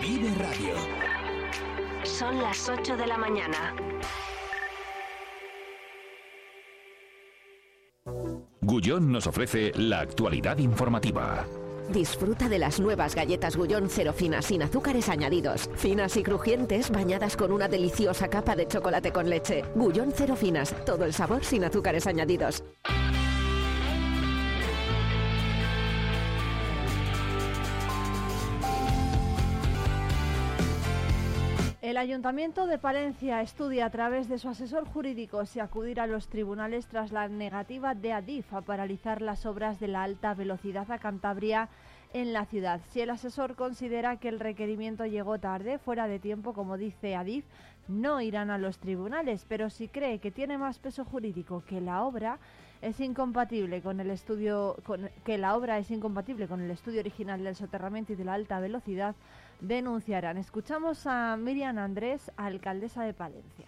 Vive Radio. Son las 8 de la mañana. Gullón nos ofrece la actualidad informativa. Disfruta de las nuevas galletas Gullón cero finas sin azúcares añadidos. Finas y crujientes bañadas con una deliciosa capa de chocolate con leche. Gullón cero finas, todo el sabor sin azúcares añadidos. El Ayuntamiento de Palencia estudia a través de su asesor jurídico si acudir a los tribunales tras la negativa de Adif a paralizar las obras de la alta velocidad a Cantabria en la ciudad. Si el asesor considera que el requerimiento llegó tarde, fuera de tiempo, como dice Adif, no irán a los tribunales, pero si cree que tiene más peso jurídico que la obra, es incompatible con el estudio que la obra es incompatible con el estudio original del soterramiento y de la alta velocidad, denunciarán. Escuchamos a Miriam Andrés, alcaldesa de Palencia.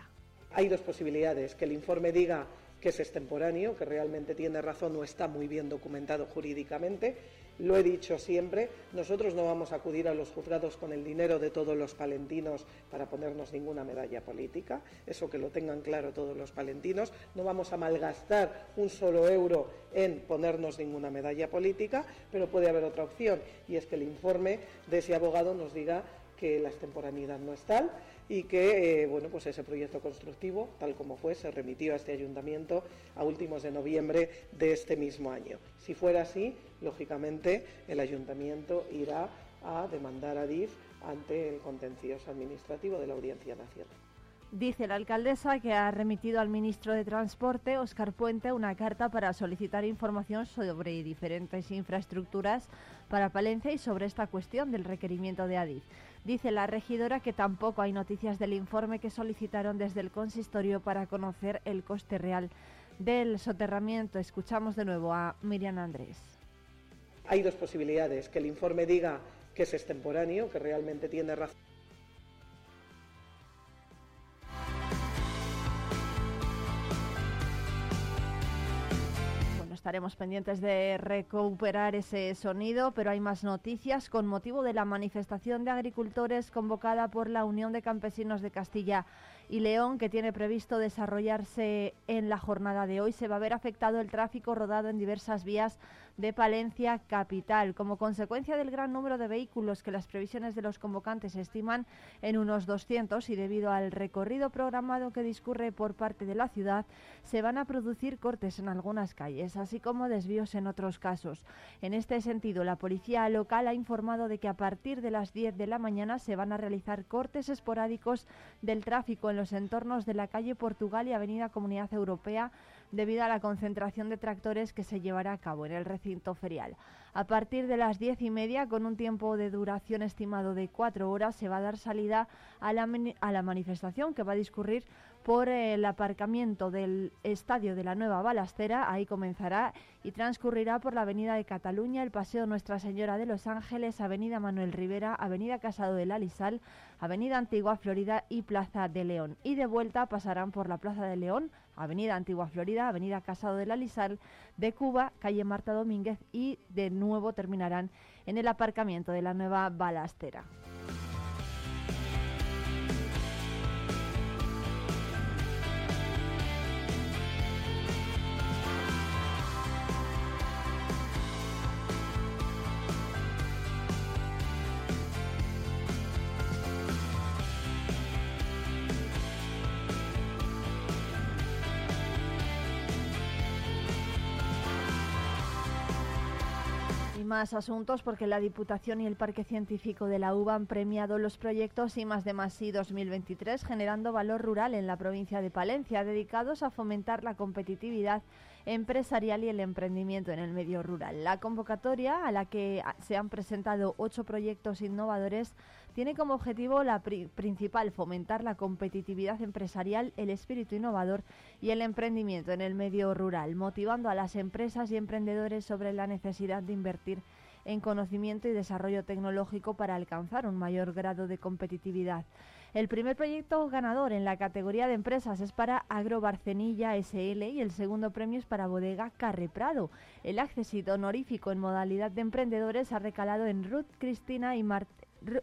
Hay dos posibilidades, que el informe diga que es extemporáneo, que realmente tiene razón o está muy bien documentado jurídicamente. Lo he dicho siempre, nosotros no vamos a acudir a los juzgados con el dinero de todos los palentinos para ponernos ninguna medalla política, eso que lo tengan claro todos los palentinos, no vamos a malgastar un solo euro en ponernos ninguna medalla política, pero puede haber otra opción y es que el informe de ese abogado nos diga que la extemporaneidad no es tal y que eh, bueno, pues ese proyecto constructivo, tal como fue, se remitió a este ayuntamiento a últimos de noviembre de este mismo año. Si fuera así, lógicamente el ayuntamiento irá a demandar a DIF ante el contencioso administrativo de la Audiencia Nacional. Dice la alcaldesa que ha remitido al ministro de Transporte, Óscar Puente, una carta para solicitar información sobre diferentes infraestructuras para Palencia y sobre esta cuestión del requerimiento de ADIF. Dice la regidora que tampoco hay noticias del informe que solicitaron desde el consistorio para conocer el coste real del soterramiento. Escuchamos de nuevo a Miriam Andrés. Hay dos posibilidades, que el informe diga que es extemporáneo, que realmente tiene razón. Estaremos pendientes de recuperar ese sonido, pero hay más noticias con motivo de la manifestación de agricultores convocada por la Unión de Campesinos de Castilla y León, que tiene previsto desarrollarse en la jornada de hoy. Se va a ver afectado el tráfico rodado en diversas vías de Palencia capital, como consecuencia del gran número de vehículos que las previsiones de los convocantes estiman en unos 200 y debido al recorrido programado que discurre por parte de la ciudad, se van a producir cortes en algunas calles, así como desvíos en otros casos. En este sentido, la policía local ha informado de que a partir de las 10 de la mañana se van a realizar cortes esporádicos del tráfico en los entornos de la calle Portugal y Avenida Comunidad Europea debido a la concentración de tractores que se llevará a cabo en el recinto ferial. A partir de las diez y media, con un tiempo de duración estimado de cuatro horas, se va a dar salida a la, a la manifestación que va a discurrir por el aparcamiento del Estadio de la Nueva Balastera. Ahí comenzará y transcurrirá por la Avenida de Cataluña, el Paseo Nuestra Señora de los Ángeles, Avenida Manuel Rivera, Avenida Casado de la Alisal, Avenida Antigua Florida y Plaza de León. Y de vuelta pasarán por la Plaza de León, Avenida Antigua Florida, Avenida Casado de la Alisal, de Cuba, calle Marta Domínguez y de nuevo terminarán en el aparcamiento de la Nueva Balastera. Más asuntos porque la Diputación y el Parque Científico de la UBA han premiado los proyectos I más de más 2023 generando valor rural en la provincia de Palencia dedicados a fomentar la competitividad empresarial y el emprendimiento en el medio rural. La convocatoria a la que se han presentado ocho proyectos innovadores tiene como objetivo la principal fomentar la competitividad empresarial, el espíritu innovador y el emprendimiento en el medio rural, motivando a las empresas y emprendedores sobre la necesidad de invertir en conocimiento y desarrollo tecnológico para alcanzar un mayor grado de competitividad. El primer proyecto ganador en la categoría de empresas es para Agro Barcenilla SL y el segundo premio es para Bodega Carre Prado. El accesito honorífico en modalidad de emprendedores ha recalado en Ruth Cristina y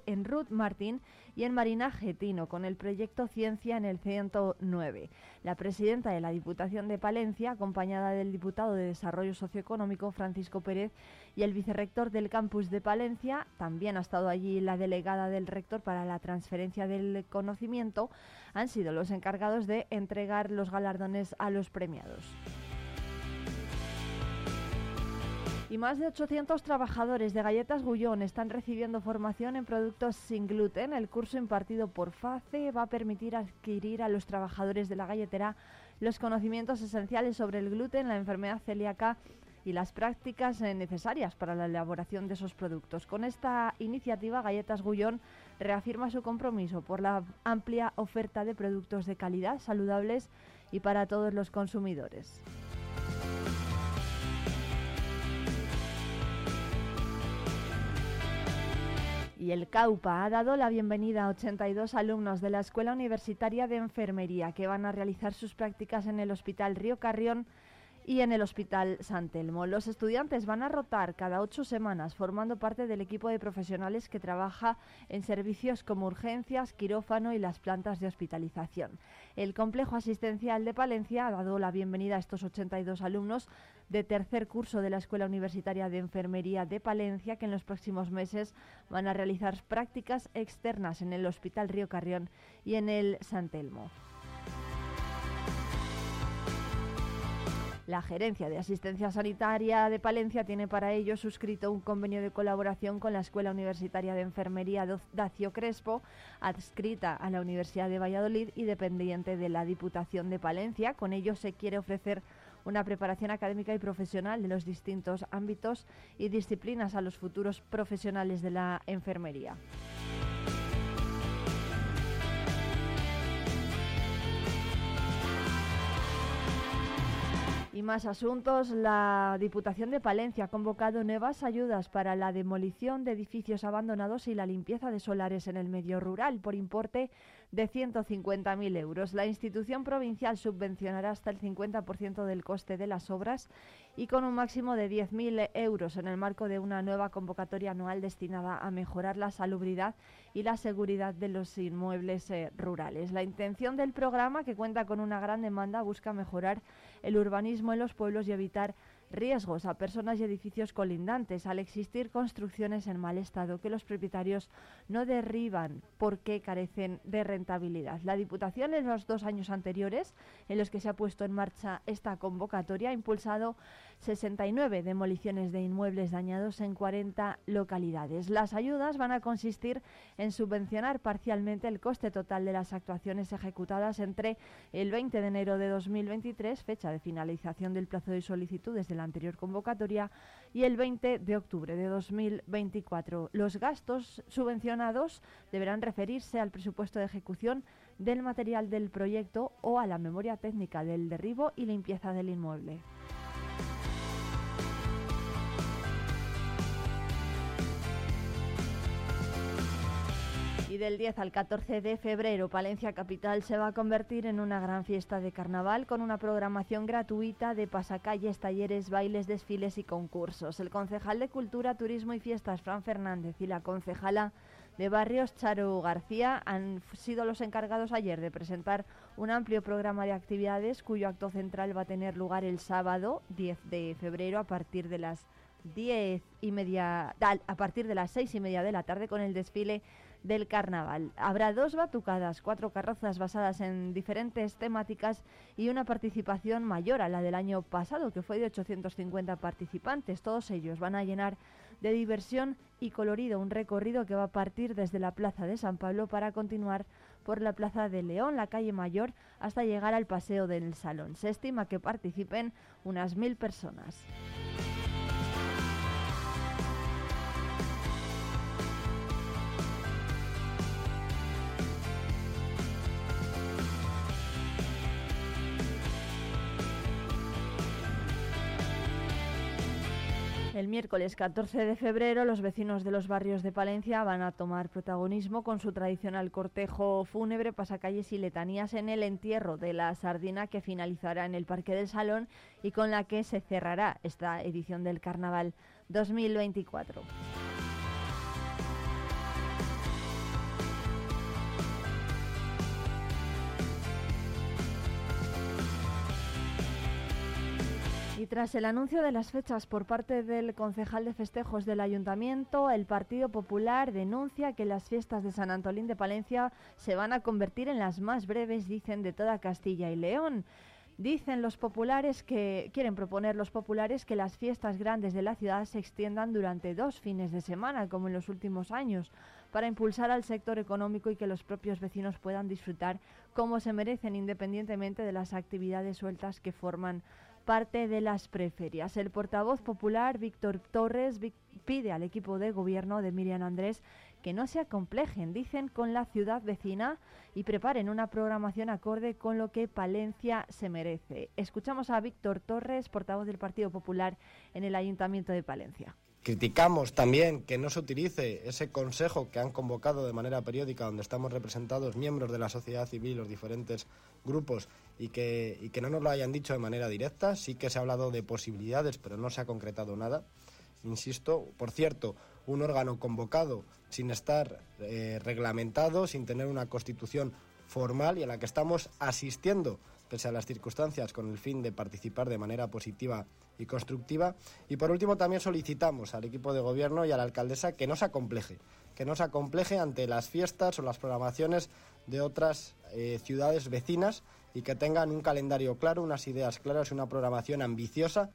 en Ruth Martín y en Marina Getino con el proyecto Ciencia en el 109. La presidenta de la Diputación de Palencia, acompañada del diputado de Desarrollo Socioeconómico Francisco Pérez y el vicerrector del campus de Palencia, también ha estado allí la delegada del rector para la transferencia del conocimiento, han sido los encargados de entregar los galardones a los premiados. Y más de 800 trabajadores de Galletas Gullón están recibiendo formación en productos sin gluten. El curso impartido por FACE va a permitir adquirir a los trabajadores de la galletera los conocimientos esenciales sobre el gluten, la enfermedad celíaca y las prácticas necesarias para la elaboración de esos productos. Con esta iniciativa, Galletas Gullón reafirma su compromiso por la amplia oferta de productos de calidad, saludables y para todos los consumidores. Y el CAUPA ha dado la bienvenida a 82 alumnos de la Escuela Universitaria de Enfermería que van a realizar sus prácticas en el Hospital Río Carrión y en el Hospital San Telmo. Los estudiantes van a rotar cada ocho semanas formando parte del equipo de profesionales que trabaja en servicios como urgencias, quirófano y las plantas de hospitalización. El complejo asistencial de Palencia ha dado la bienvenida a estos 82 alumnos de tercer curso de la Escuela Universitaria de Enfermería de Palencia que en los próximos meses van a realizar prácticas externas en el Hospital Río Carrión y en el San Telmo. La Gerencia de Asistencia Sanitaria de Palencia tiene para ello suscrito un convenio de colaboración con la Escuela Universitaria de Enfermería Dacio Crespo, adscrita a la Universidad de Valladolid y dependiente de la Diputación de Palencia. Con ello se quiere ofrecer una preparación académica y profesional de los distintos ámbitos y disciplinas a los futuros profesionales de la enfermería. Y más asuntos. La Diputación de Palencia ha convocado nuevas ayudas para la demolición de edificios abandonados y la limpieza de solares en el medio rural por importe de 150.000 euros. La institución provincial subvencionará hasta el 50% del coste de las obras y con un máximo de 10.000 euros en el marco de una nueva convocatoria anual destinada a mejorar la salubridad y la seguridad de los inmuebles eh, rurales. La intención del programa, que cuenta con una gran demanda, busca mejorar el urbanismo en los pueblos y evitar riesgos a personas y edificios colindantes al existir construcciones en mal estado que los propietarios no derriban porque carecen de rentabilidad. La Diputación en los dos años anteriores en los que se ha puesto en marcha esta convocatoria ha impulsado 69 demoliciones de inmuebles dañados en 40 localidades. Las ayudas van a consistir en subvencionar parcialmente el coste total de las actuaciones ejecutadas entre el 20 de enero de 2023, fecha de finalización del plazo de solicitudes de la anterior convocatoria, y el 20 de octubre de 2024. Los gastos subvencionados deberán referirse al presupuesto de ejecución del material del proyecto o a la memoria técnica del derribo y limpieza del inmueble. Del 10 al 14 de febrero, Palencia Capital se va a convertir en una gran fiesta de carnaval con una programación gratuita de pasacalles, talleres, bailes, desfiles y concursos. El concejal de Cultura, Turismo y Fiestas, Fran Fernández, y la concejala de Barrios, Charo García, han sido los encargados ayer de presentar un amplio programa de actividades cuyo acto central va a tener lugar el sábado 10 de febrero a partir de las 10 y media, a partir de las seis y media de la tarde con el desfile del carnaval. Habrá dos batucadas, cuatro carrozas basadas en diferentes temáticas y una participación mayor a la del año pasado, que fue de 850 participantes. Todos ellos van a llenar de diversión y colorido un recorrido que va a partir desde la Plaza de San Pablo para continuar por la Plaza de León, la calle Mayor, hasta llegar al Paseo del Salón. Se estima que participen unas mil personas. Miércoles 14 de febrero los vecinos de los barrios de Palencia van a tomar protagonismo con su tradicional cortejo fúnebre, pasacalles y letanías en el entierro de la sardina que finalizará en el Parque del Salón y con la que se cerrará esta edición del Carnaval 2024. Tras el anuncio de las fechas por parte del concejal de festejos del ayuntamiento, el Partido Popular denuncia que las fiestas de San Antolín de Palencia se van a convertir en las más breves, dicen, de toda Castilla y León. Dicen los populares que quieren proponer los populares que las fiestas grandes de la ciudad se extiendan durante dos fines de semana, como en los últimos años, para impulsar al sector económico y que los propios vecinos puedan disfrutar como se merecen, independientemente de las actividades sueltas que forman parte de las preferias. El portavoz popular Víctor Torres pide al equipo de gobierno de Miriam Andrés que no se acomplejen, dicen, con la ciudad vecina y preparen una programación acorde con lo que Palencia se merece. Escuchamos a Víctor Torres, portavoz del Partido Popular en el Ayuntamiento de Palencia. Criticamos también que no se utilice ese consejo que han convocado de manera periódica, donde estamos representados miembros de la sociedad civil, los diferentes grupos, y que, y que no nos lo hayan dicho de manera directa. Sí que se ha hablado de posibilidades, pero no se ha concretado nada. Insisto, por cierto, un órgano convocado sin estar eh, reglamentado, sin tener una constitución formal y a la que estamos asistiendo pese a las circunstancias, con el fin de participar de manera positiva y constructiva. Y por último, también solicitamos al equipo de gobierno y a la alcaldesa que no se acompleje, que no se acompleje ante las fiestas o las programaciones de otras eh, ciudades vecinas y que tengan un calendario claro, unas ideas claras y una programación ambiciosa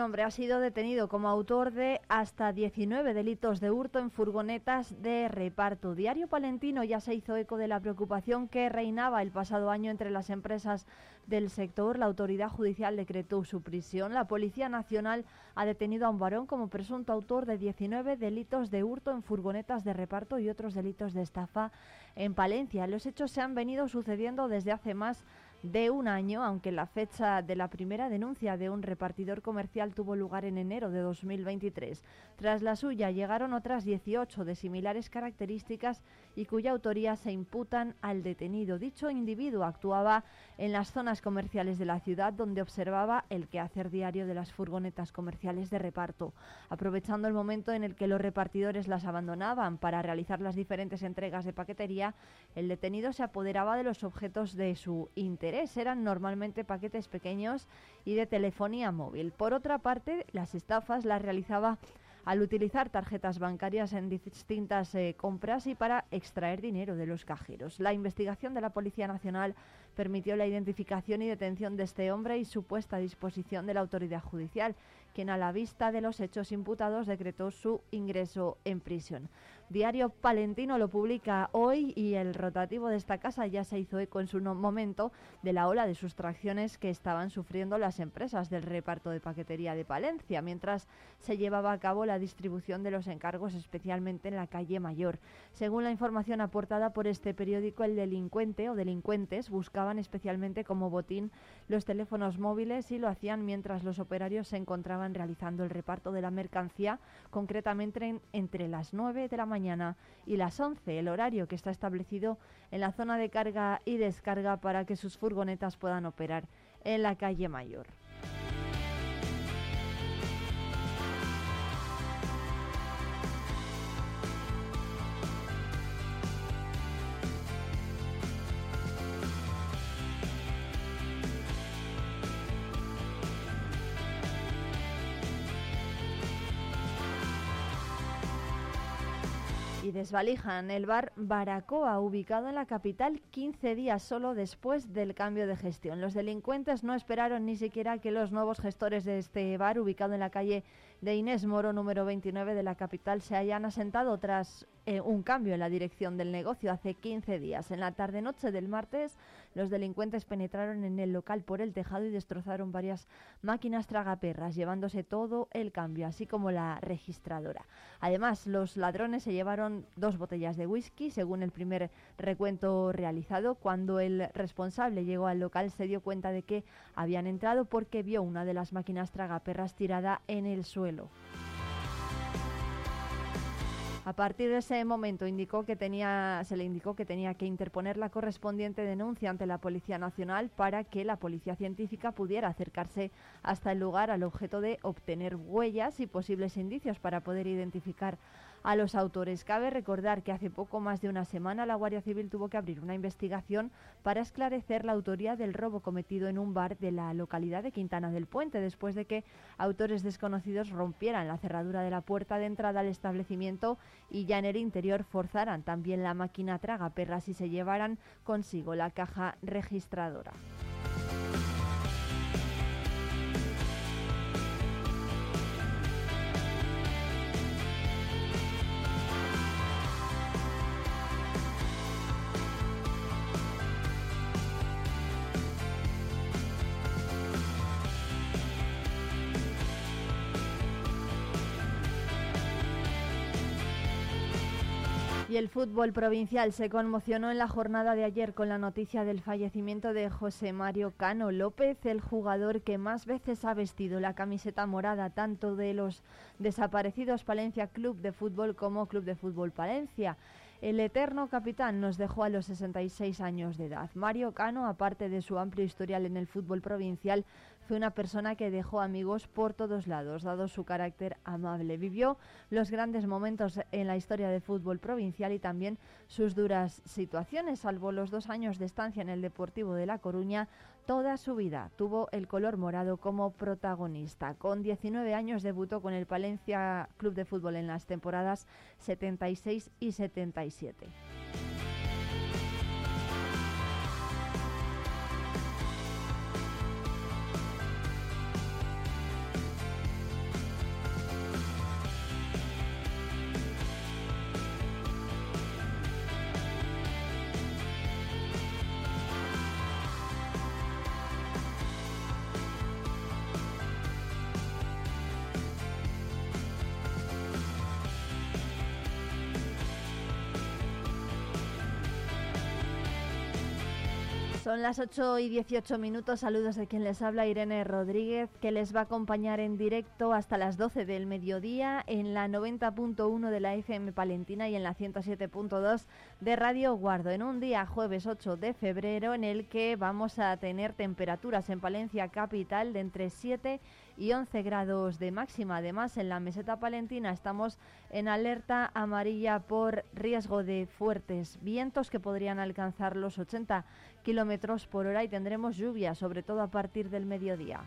hombre ha sido detenido como autor de hasta 19 delitos de hurto en furgonetas de reparto. Diario Palentino ya se hizo eco de la preocupación que reinaba el pasado año entre las empresas del sector. La autoridad judicial decretó su prisión. La Policía Nacional ha detenido a un varón como presunto autor de 19 delitos de hurto en furgonetas de reparto y otros delitos de estafa en Palencia. Los hechos se han venido sucediendo desde hace más de un año, aunque la fecha de la primera denuncia de un repartidor comercial tuvo lugar en enero de 2023. Tras la suya llegaron otras 18 de similares características y cuya autoría se imputan al detenido. Dicho individuo actuaba en las zonas comerciales de la ciudad donde observaba el quehacer diario de las furgonetas comerciales de reparto, aprovechando el momento en el que los repartidores las abandonaban para realizar las diferentes entregas de paquetería, el detenido se apoderaba de los objetos de su interés. Eran normalmente paquetes pequeños y de telefonía móvil. Por otra parte, las estafas las realizaba al utilizar tarjetas bancarias en distintas eh, compras y para extraer dinero de los cajeros. La investigación de la Policía Nacional permitió la identificación y detención de este hombre y su puesta a disposición de la autoridad judicial, quien a la vista de los hechos imputados decretó su ingreso en prisión. Diario Palentino lo publica hoy y el rotativo de esta casa ya se hizo eco en su momento de la ola de sustracciones que estaban sufriendo las empresas del reparto de paquetería de Palencia, mientras se llevaba a cabo la distribución de los encargos, especialmente en la calle Mayor. Según la información aportada por este periódico, el delincuente o delincuentes buscaban especialmente como botín los teléfonos móviles y lo hacían mientras los operarios se encontraban realizando el reparto de la mercancía, concretamente entre las 9 de la mañana mañana y las 11, el horario que está establecido en la zona de carga y descarga para que sus furgonetas puedan operar en la calle Mayor. Desvalijan el bar Baracoa, ubicado en la capital 15 días solo después del cambio de gestión. Los delincuentes no esperaron ni siquiera que los nuevos gestores de este bar, ubicado en la calle de Inés Moro, número 29 de la capital, se hayan asentado tras eh, un cambio en la dirección del negocio hace 15 días. En la tarde-noche del martes, los delincuentes penetraron en el local por el tejado y destrozaron varias máquinas tragaperras, llevándose todo el cambio, así como la registradora. Además, los ladrones se llevaron dos botellas de whisky, según el primer recuento realizado. Cuando el responsable llegó al local, se dio cuenta de que habían entrado porque vio una de las máquinas tragaperras tirada en el suelo. A partir de ese momento indicó que tenía, se le indicó que tenía que interponer la correspondiente denuncia ante la Policía Nacional para que la Policía Científica pudiera acercarse hasta el lugar al objeto de obtener huellas y posibles indicios para poder identificar a los autores. Cabe recordar que hace poco más de una semana la Guardia Civil tuvo que abrir una investigación para esclarecer la autoría del robo cometido en un bar de la localidad de Quintana del Puente, después de que autores desconocidos rompieran la cerradura de la puerta de entrada al establecimiento y ya en el interior forzaran también la máquina traga perras y se llevaran consigo la caja registradora. El fútbol provincial se conmocionó en la jornada de ayer con la noticia del fallecimiento de José Mario Cano López, el jugador que más veces ha vestido la camiseta morada tanto de los desaparecidos Palencia Club de Fútbol como Club de Fútbol Palencia. El eterno capitán nos dejó a los 66 años de edad. Mario Cano, aparte de su amplio historial en el fútbol provincial, fue una persona que dejó amigos por todos lados, dado su carácter amable. Vivió los grandes momentos en la historia del fútbol provincial y también sus duras situaciones, salvo los dos años de estancia en el Deportivo de La Coruña. Toda su vida tuvo el color morado como protagonista. Con 19 años debutó con el Palencia Club de Fútbol en las temporadas 76 y 77. Las 8 y 18 minutos. Saludos de quien les habla, Irene Rodríguez, que les va a acompañar en directo hasta las 12 del mediodía en la 90.1 de la FM Palentina y en la 107.2 de Radio Guardo. En un día, jueves 8 de febrero, en el que vamos a tener temperaturas en Palencia Capital de entre 7 y 11 grados de máxima. Además, en la meseta palentina estamos en alerta amarilla por riesgo de fuertes vientos que podrían alcanzar los 80 kilómetros por hora y tendremos lluvia, sobre todo a partir del mediodía.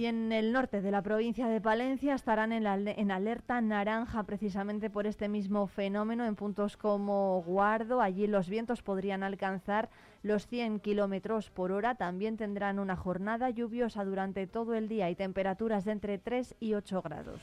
Y en el norte de la provincia de Palencia estarán en, en, alerta naranja precisamente por este mismo fenómeno en puntos como Guardo. Allí los vientos podrían alcanzar los 100 kilómetros por hora. También tendrán una jornada lluviosa durante todo el día y temperaturas de entre 3 y 8 grados.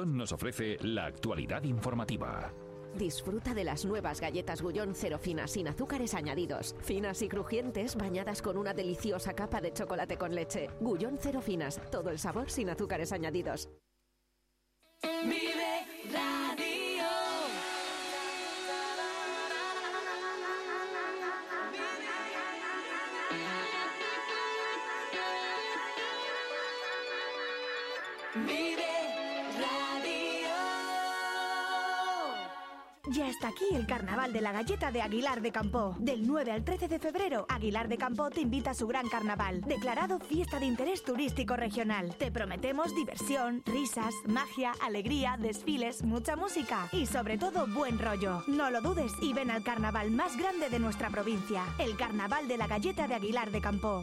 Gullón nos ofrece la actualidad informativa. Disfruta de las nuevas galletas Gullón cero finas sin azúcares añadidos. Finas y crujientes bañadas con una deliciosa capa de chocolate con leche. Gullón cero finas, todo el sabor sin azúcares añadidos. Vive Radio. Vive está aquí el Carnaval de la Galleta de Aguilar de Campo. Del 9 al 13 de febrero, Aguilar de Campo te invita a su gran carnaval, declarado fiesta de interés turístico regional. Te prometemos diversión, risas, magia, alegría, desfiles, mucha música y sobre todo buen rollo. No lo dudes y ven al carnaval más grande de nuestra provincia, el Carnaval de la Galleta de Aguilar de Campo.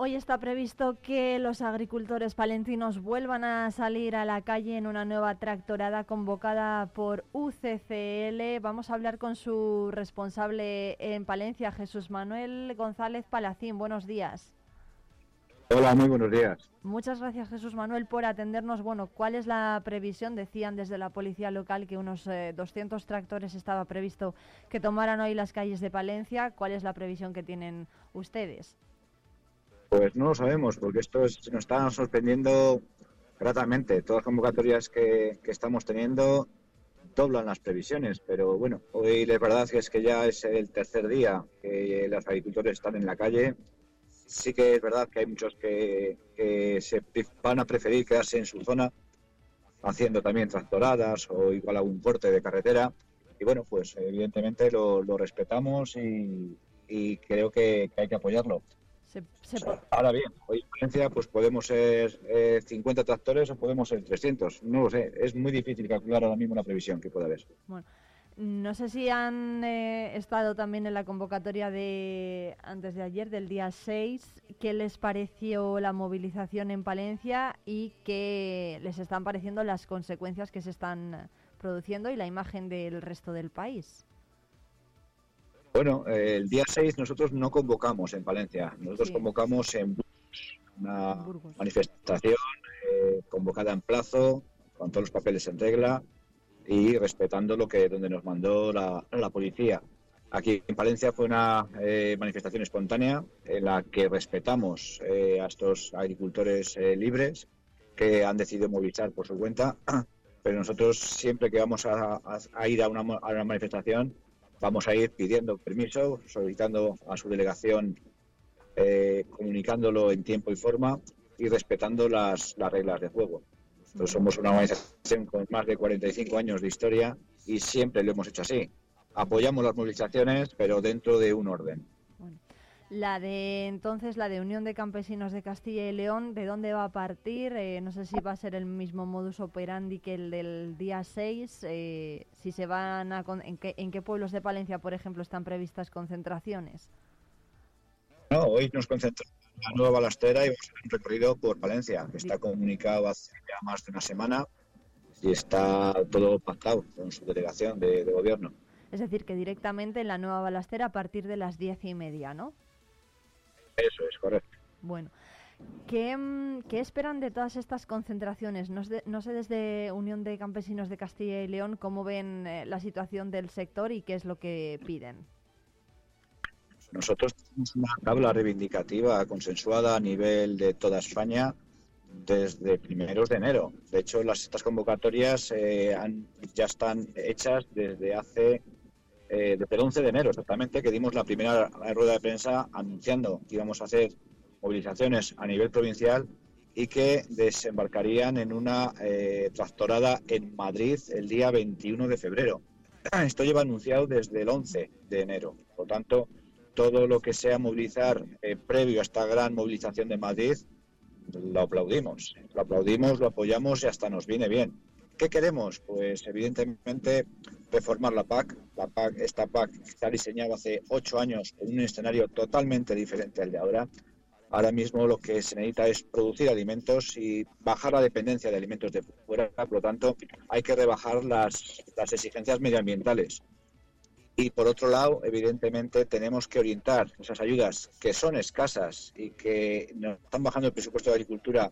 Hoy está previsto que los agricultores palentinos vuelvan a salir a la calle en una nueva tractorada convocada por UCCL. Vamos a hablar con su responsable en Palencia, Jesús Manuel González Palacín. Buenos días. Hola, muy buenos días. Muchas gracias Jesús Manuel por atendernos. Bueno, ¿cuál es la previsión? Decían desde la policía local que unos eh, 200 tractores estaba previsto que tomaran hoy las calles de Palencia. ¿Cuál es la previsión que tienen ustedes? Pues no lo sabemos, porque esto es- nos está sorprendiendo gratamente. Todas las convocatorias que, que estamos teniendo doblan las previsiones, pero bueno, hoy la verdad que es que ya es el tercer día que los agricultores están en la calle. Sí que es verdad que hay muchos que, se van a preferir quedarse en su zona, haciendo también tractoradas o igual algún corte de carretera. Y bueno, pues evidentemente lo, lo respetamos y, creo que hay que apoyarlo. Se- se po- Ahora bien, hoy en Valencia pues podemos ser eh, 50 tractores o podemos ser 300. No lo sé, es muy difícil calcular ahora mismo una previsión que pueda haber. Bueno, no sé si han eh, estado también en la convocatoria de antes de ayer, del día 6. ¿Qué les pareció la movilización en Palencia y qué les están pareciendo las consecuencias que se están produciendo y la imagen del resto del país? Bueno, el día 6 nosotros no convocamos en Valencia, nosotros Sí. convocamos en Burgos, una Burgos. manifestación eh, convocada en plazo, con todos los papeles en regla y respetando lo que donde nos mandó la, la policía. Aquí en Palencia fue una eh, manifestación espontánea en la que respetamos eh, a estos agricultores eh, libres que han decidido movilizar por su cuenta, pero nosotros siempre que vamos a, a- a ir a una, a una manifestación vamos a ir pidiendo permiso, solicitando a su delegación, eh, comunicándolo en tiempo y forma y respetando las, las reglas de juego. Nosotros somos una organización con más de 45 años de historia y siempre lo hemos hecho así. Apoyamos las movilizaciones, pero dentro de un orden. La de entonces, la de Unión de Campesinos de Castilla y León, ¿de dónde va a partir? Eh, no sé si va a ser el mismo modus operandi que el del día 6. Eh, si se van a en, qué, en, qué, pueblos de Palencia, por ejemplo, están previstas concentraciones? No, hoy nos concentramos en la nueva balastera y vamos a hacer un recorrido por Palencia, que está comunicado hace ya más de una semana y está todo pactado con su delegación de, de gobierno. Es decir, que directamente en la nueva balastera a partir de las diez y media, ¿no? Eso es correcto. Bueno, ¿qué, mm, esperan de todas estas concentraciones? No, sé desde Unión de Campesinos de Castilla y León cómo ven eh, la situación del sector y qué es lo que piden. Nosotros tenemos una tabla reivindicativa consensuada a nivel de toda España desde primeros de enero. De hecho, las estas convocatorias eh, ya están hechas desde hace eh, desde el 11 de enero exactamente, que dimos la primera rueda de prensa anunciando que íbamos a hacer movilizaciones a nivel provincial y que desembarcarían en una eh, tractorada en Madrid el día 21 de febrero. Esto lleva anunciado desde el 11 de enero. Por tanto, todo lo que sea movilizar eh, previo a esta gran movilización de Madrid, lo aplaudimos. Lo aplaudimos, lo apoyamos y hasta nos viene bien. ¿Qué queremos? Pues evidentemente reformar la PAC. La PAC, esta PAC está diseñada hace ocho años en un escenario totalmente diferente al de ahora. Ahora mismo lo que se necesita es producir alimentos y bajar la dependencia de alimentos de fuera. Por lo tanto, hay que rebajar las, las exigencias medioambientales. Y por otro lado, evidentemente, tenemos que orientar esas ayudas que son escasas y que nos están bajando el presupuesto de agricultura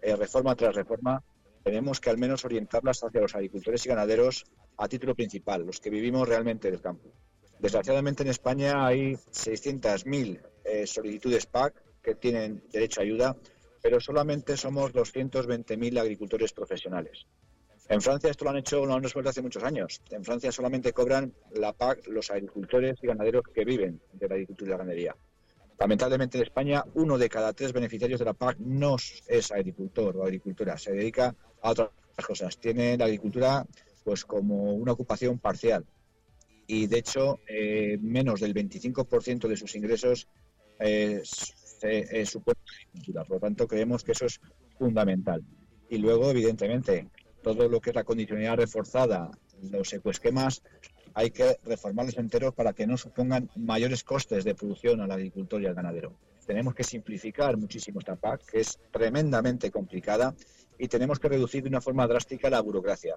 eh, reforma tras reforma tenemos que al menos orientarlas hacia los agricultores y ganaderos a título principal, los que vivimos realmente del campo. Desgraciadamente en España hay 600.000 eh, solicitudes PAC que tienen derecho a ayuda, pero solamente somos 220.000 agricultores profesionales. En Francia esto lo han hecho, lo han resuelto hace muchos años. En Francia solamente cobran la PAC los agricultores y ganaderos que viven de la agricultura y la ganadería. Lamentablemente en España uno de cada tres beneficiarios de la PAC no es agricultor o agricultora, se dedica a otras cosas. Tiene la agricultura pues como una ocupación parcial y de hecho eh, menos del 25% de sus ingresos eh, se, supone agricultura. Por lo tanto, creemos que eso es fundamental. Y luego, evidentemente, todo lo que es la condicionalidad reforzada, los ecoesquemas, hay que reformarlos enteros para que no supongan mayores costes de producción al agricultor y al ganadero. Tenemos que simplificar muchísimo esta PAC, que es tremendamente complicada, y tenemos que reducir de una forma drástica la burocracia.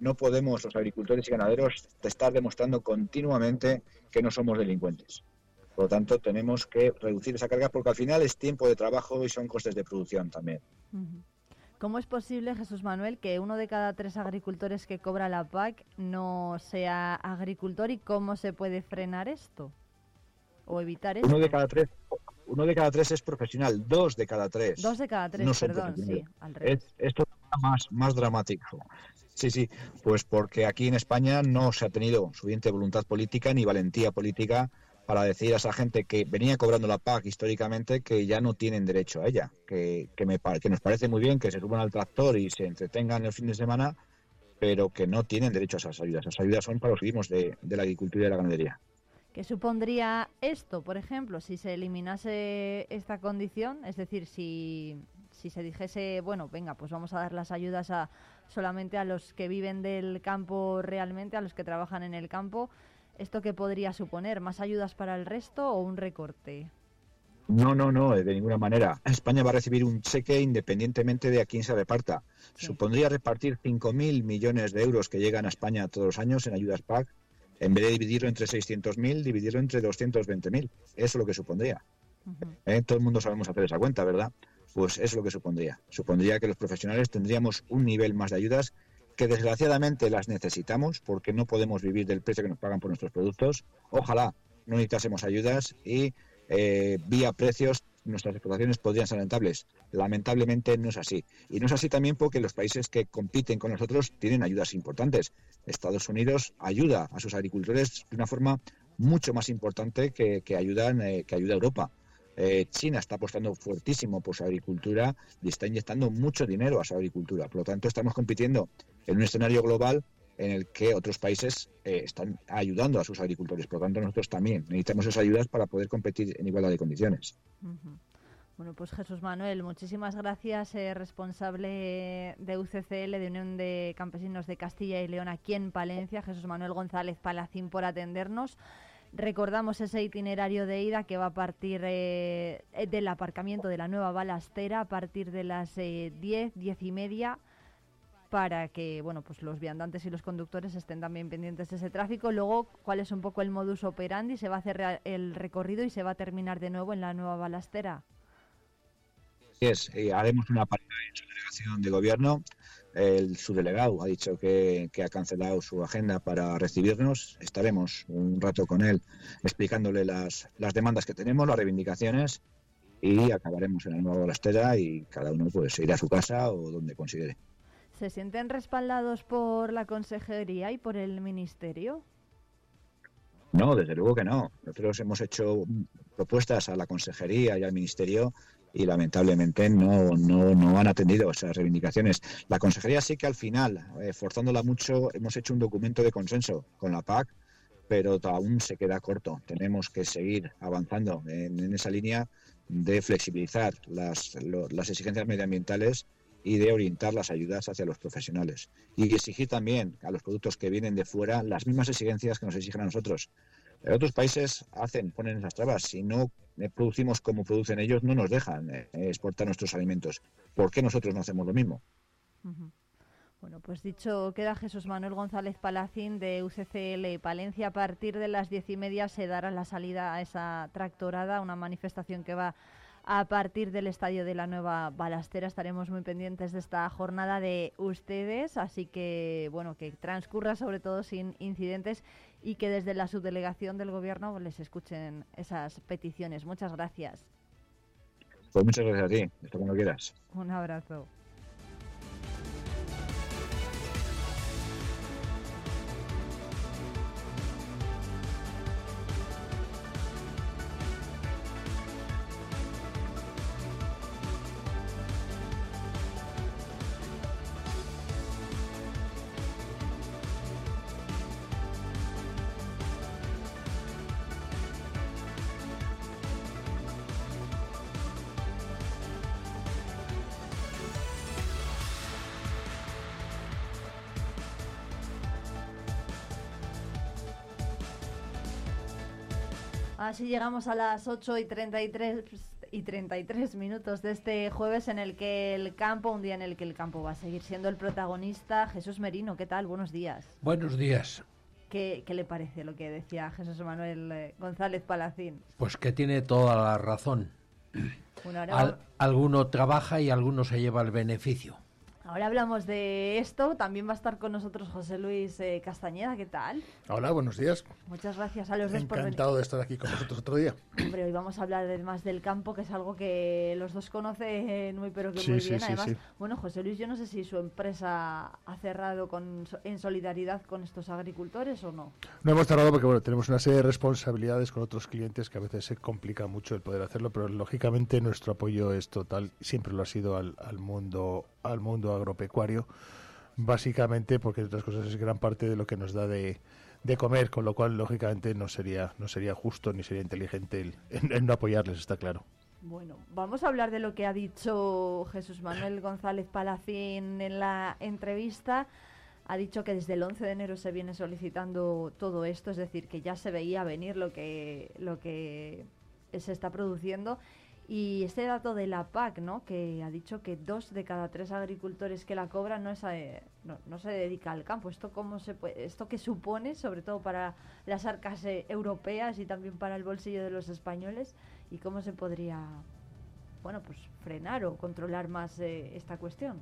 No podemos los agricultores y ganaderos estar demostrando continuamente que no somos delincuentes. Por lo tanto, tenemos que reducir esa carga porque al final es tiempo de trabajo y son costes de producción también. ¿Cómo es posible, Jesús Manuel, que uno de cada tres agricultores que cobra la PAC no sea agricultor y cómo se puede frenar esto? ¿O evitar esto? Uno de cada tres, uno de cada tres es profesional, dos de cada tres. Dos de cada tres, perdón, sí, al revés. esto es más, más dramático. Sí, sí, pues porque aquí en España no se ha tenido suficiente voluntad política ni valentía política para decir a esa gente que venía cobrando la PAC históricamente que ya no tienen derecho a ella, que, que, me, que nos parece muy bien que se suban al tractor y se entretengan el fin de semana, pero que no tienen derecho a esas ayudas. Esas ayudas son para los vivos de, de la agricultura y de la ganadería. ¿Qué supondría esto, por ejemplo, si se eliminase esta condición? Es decir, si, si se dijese, bueno, venga, pues vamos a dar las ayudas a solamente a los que viven del campo realmente, a los que trabajan en el campo, ¿Esto qué podría suponer? ¿Más ayudas para el resto o un recorte? No, no, no, de ninguna manera. España va a recibir un cheque independientemente de a quién se reparta. Supondría repartir 5.000 millones de euros que llegan a España todos los años en ayudas PAC, en vez de dividirlo entre 600.000, dividirlo entre 220.000. Eso es lo que supondría. ¿Eh? Todo el mundo sabemos hacer esa cuenta, ¿verdad? Pues eso es lo que supondría. Supondría que los profesionales tendríamos un nivel más de ayudas que desgraciadamente las necesitamos porque no podemos vivir del precio que nos pagan por nuestros productos. Ojalá no necesitásemos ayudas y eh, vía precios nuestras explotaciones podrían ser rentables. Lamentablemente no es así. Y no es así también porque los países que compiten con nosotros tienen ayudas importantes. Estados Unidos ayuda a sus agricultores de una forma mucho más importante que, ayudan, eh, que ayuda Europa. Eh, China está apostando fuertísimo por su agricultura y está inyectando mucho dinero a su agricultura. Por lo tanto, estamos compitiendo en un escenario global en el que otros países eh, están ayudando a sus agricultores. Por lo tanto, nosotros también necesitamos esas ayudas para poder competir en igualdad de condiciones. Bueno, pues Jesús Manuel, muchísimas gracias, eh, responsable de UCCL, de Unión de Campesinos de Castilla y León, aquí en Palencia. Jesús Manuel González Palacín, por atendernos. Recordamos ese itinerario de ida que va a partir eh, del aparcamiento de la nueva balastera a partir de las 10, eh, 10 y media para que bueno pues los viandantes y los conductores estén también pendientes de ese tráfico. Luego, ¿cuál es un poco el modus operandi? ¿Se va a hacer el recorrido y se va a terminar de nuevo en la nueva balastera? Sí, es, eh, haremos una parada en su delegación de gobierno el subdelegado ha dicho que, ha cancelado su agenda para recibirnos. Estaremos un rato con él explicándole las, las demandas que tenemos, las reivindicaciones y acabaremos en la nueva balastera y cada uno pues irá a su casa o donde considere. ¿Se sienten respaldados por la consejería y por el ministerio? No, desde luego que no. Nosotros hemos hecho propuestas a la consejería y al ministerio y lamentablemente no, no, no han atendido esas reivindicaciones. La consejería sí que al final, eh, forzándola mucho, hemos hecho un documento de consenso con la PAC, pero aún se queda corto. Tenemos que seguir avanzando en, esa línea de flexibilizar las, las exigencias medioambientales y de orientar las ayudas hacia los profesionales. Y exigir también a los productos que vienen de fuera las mismas exigencias que nos exigen a nosotros. Otros países hacen, ponen esas trabas. Si no eh, producimos como producen ellos, no nos dejan eh, exportar nuestros alimentos. ¿Por qué nosotros no hacemos lo mismo? Bueno, pues dicho queda Jesús Manuel González Palacín de UCCL Palencia. A partir de las diez y media se dará la salida a esa tractorada, una manifestación que va a partir del estadio de la nueva balastera. Estaremos muy pendientes de esta jornada de ustedes, así que bueno, que transcurra sobre todo sin incidentes y que desde la subdelegación del gobierno les escuchen esas peticiones. Muchas gracias. Pues muchas gracias a ti, esto cuando quieras. Un abrazo. Así llegamos a las 8 y 33, y 33 minutos de este jueves en el que el campo, un día en el que el campo va a seguir siendo el protagonista. Jesús Merino, ¿qué tal? Buenos días. Buenos días. ¿Qué, le parece lo que decía Jesús Manuel eh, González Palacín? Pues que tiene toda la razón. alguno trabaja y alguno se lleva el beneficio. Ahora hablamos de esto. También va a estar con nosotros José Luis eh, Castañeda. ¿Qué tal? Hola, buenos días. Muchas gracias a los dos por Encantado de estar aquí con vosotros otro día. Hombre, hoy vamos a hablar más del campo, que es algo que los dos conocen muy, pero que muy bien. Además, bueno, José Luis, yo no sé si su empresa ha cerrado con, en solidaridad con estos agricultores o no. No hemos cerrado porque bueno, tenemos una serie de responsabilidades con otros clientes que a veces se complica mucho el poder hacerlo, pero lógicamente nuestro apoyo es total, siempre lo ha sido al, al mundo al mundo agropecuario, básicamente porque otras cosas es gran parte de lo que nos da de, de comer, con lo cual lógicamente no sería no sería justo ni sería inteligente el, no apoyarles, está claro. Bueno, vamos a hablar de lo que ha dicho Jesús Manuel González Palacín en la entrevista. Ha dicho que desde el 11 de enero se viene solicitando todo esto, es decir, que ya se veía venir lo que, lo que se está produciendo y este dato de la PAC, ¿no? que ha dicho que dos de cada tres agricultores que la cobran no, es no, se dedica al campo. ¿Esto cómo se puede, esto qué supone, sobre todo para las arcas eh, europeas y también para el bolsillo de los españoles? ¿Y cómo se podría bueno, pues frenar o controlar más eh, esta cuestión?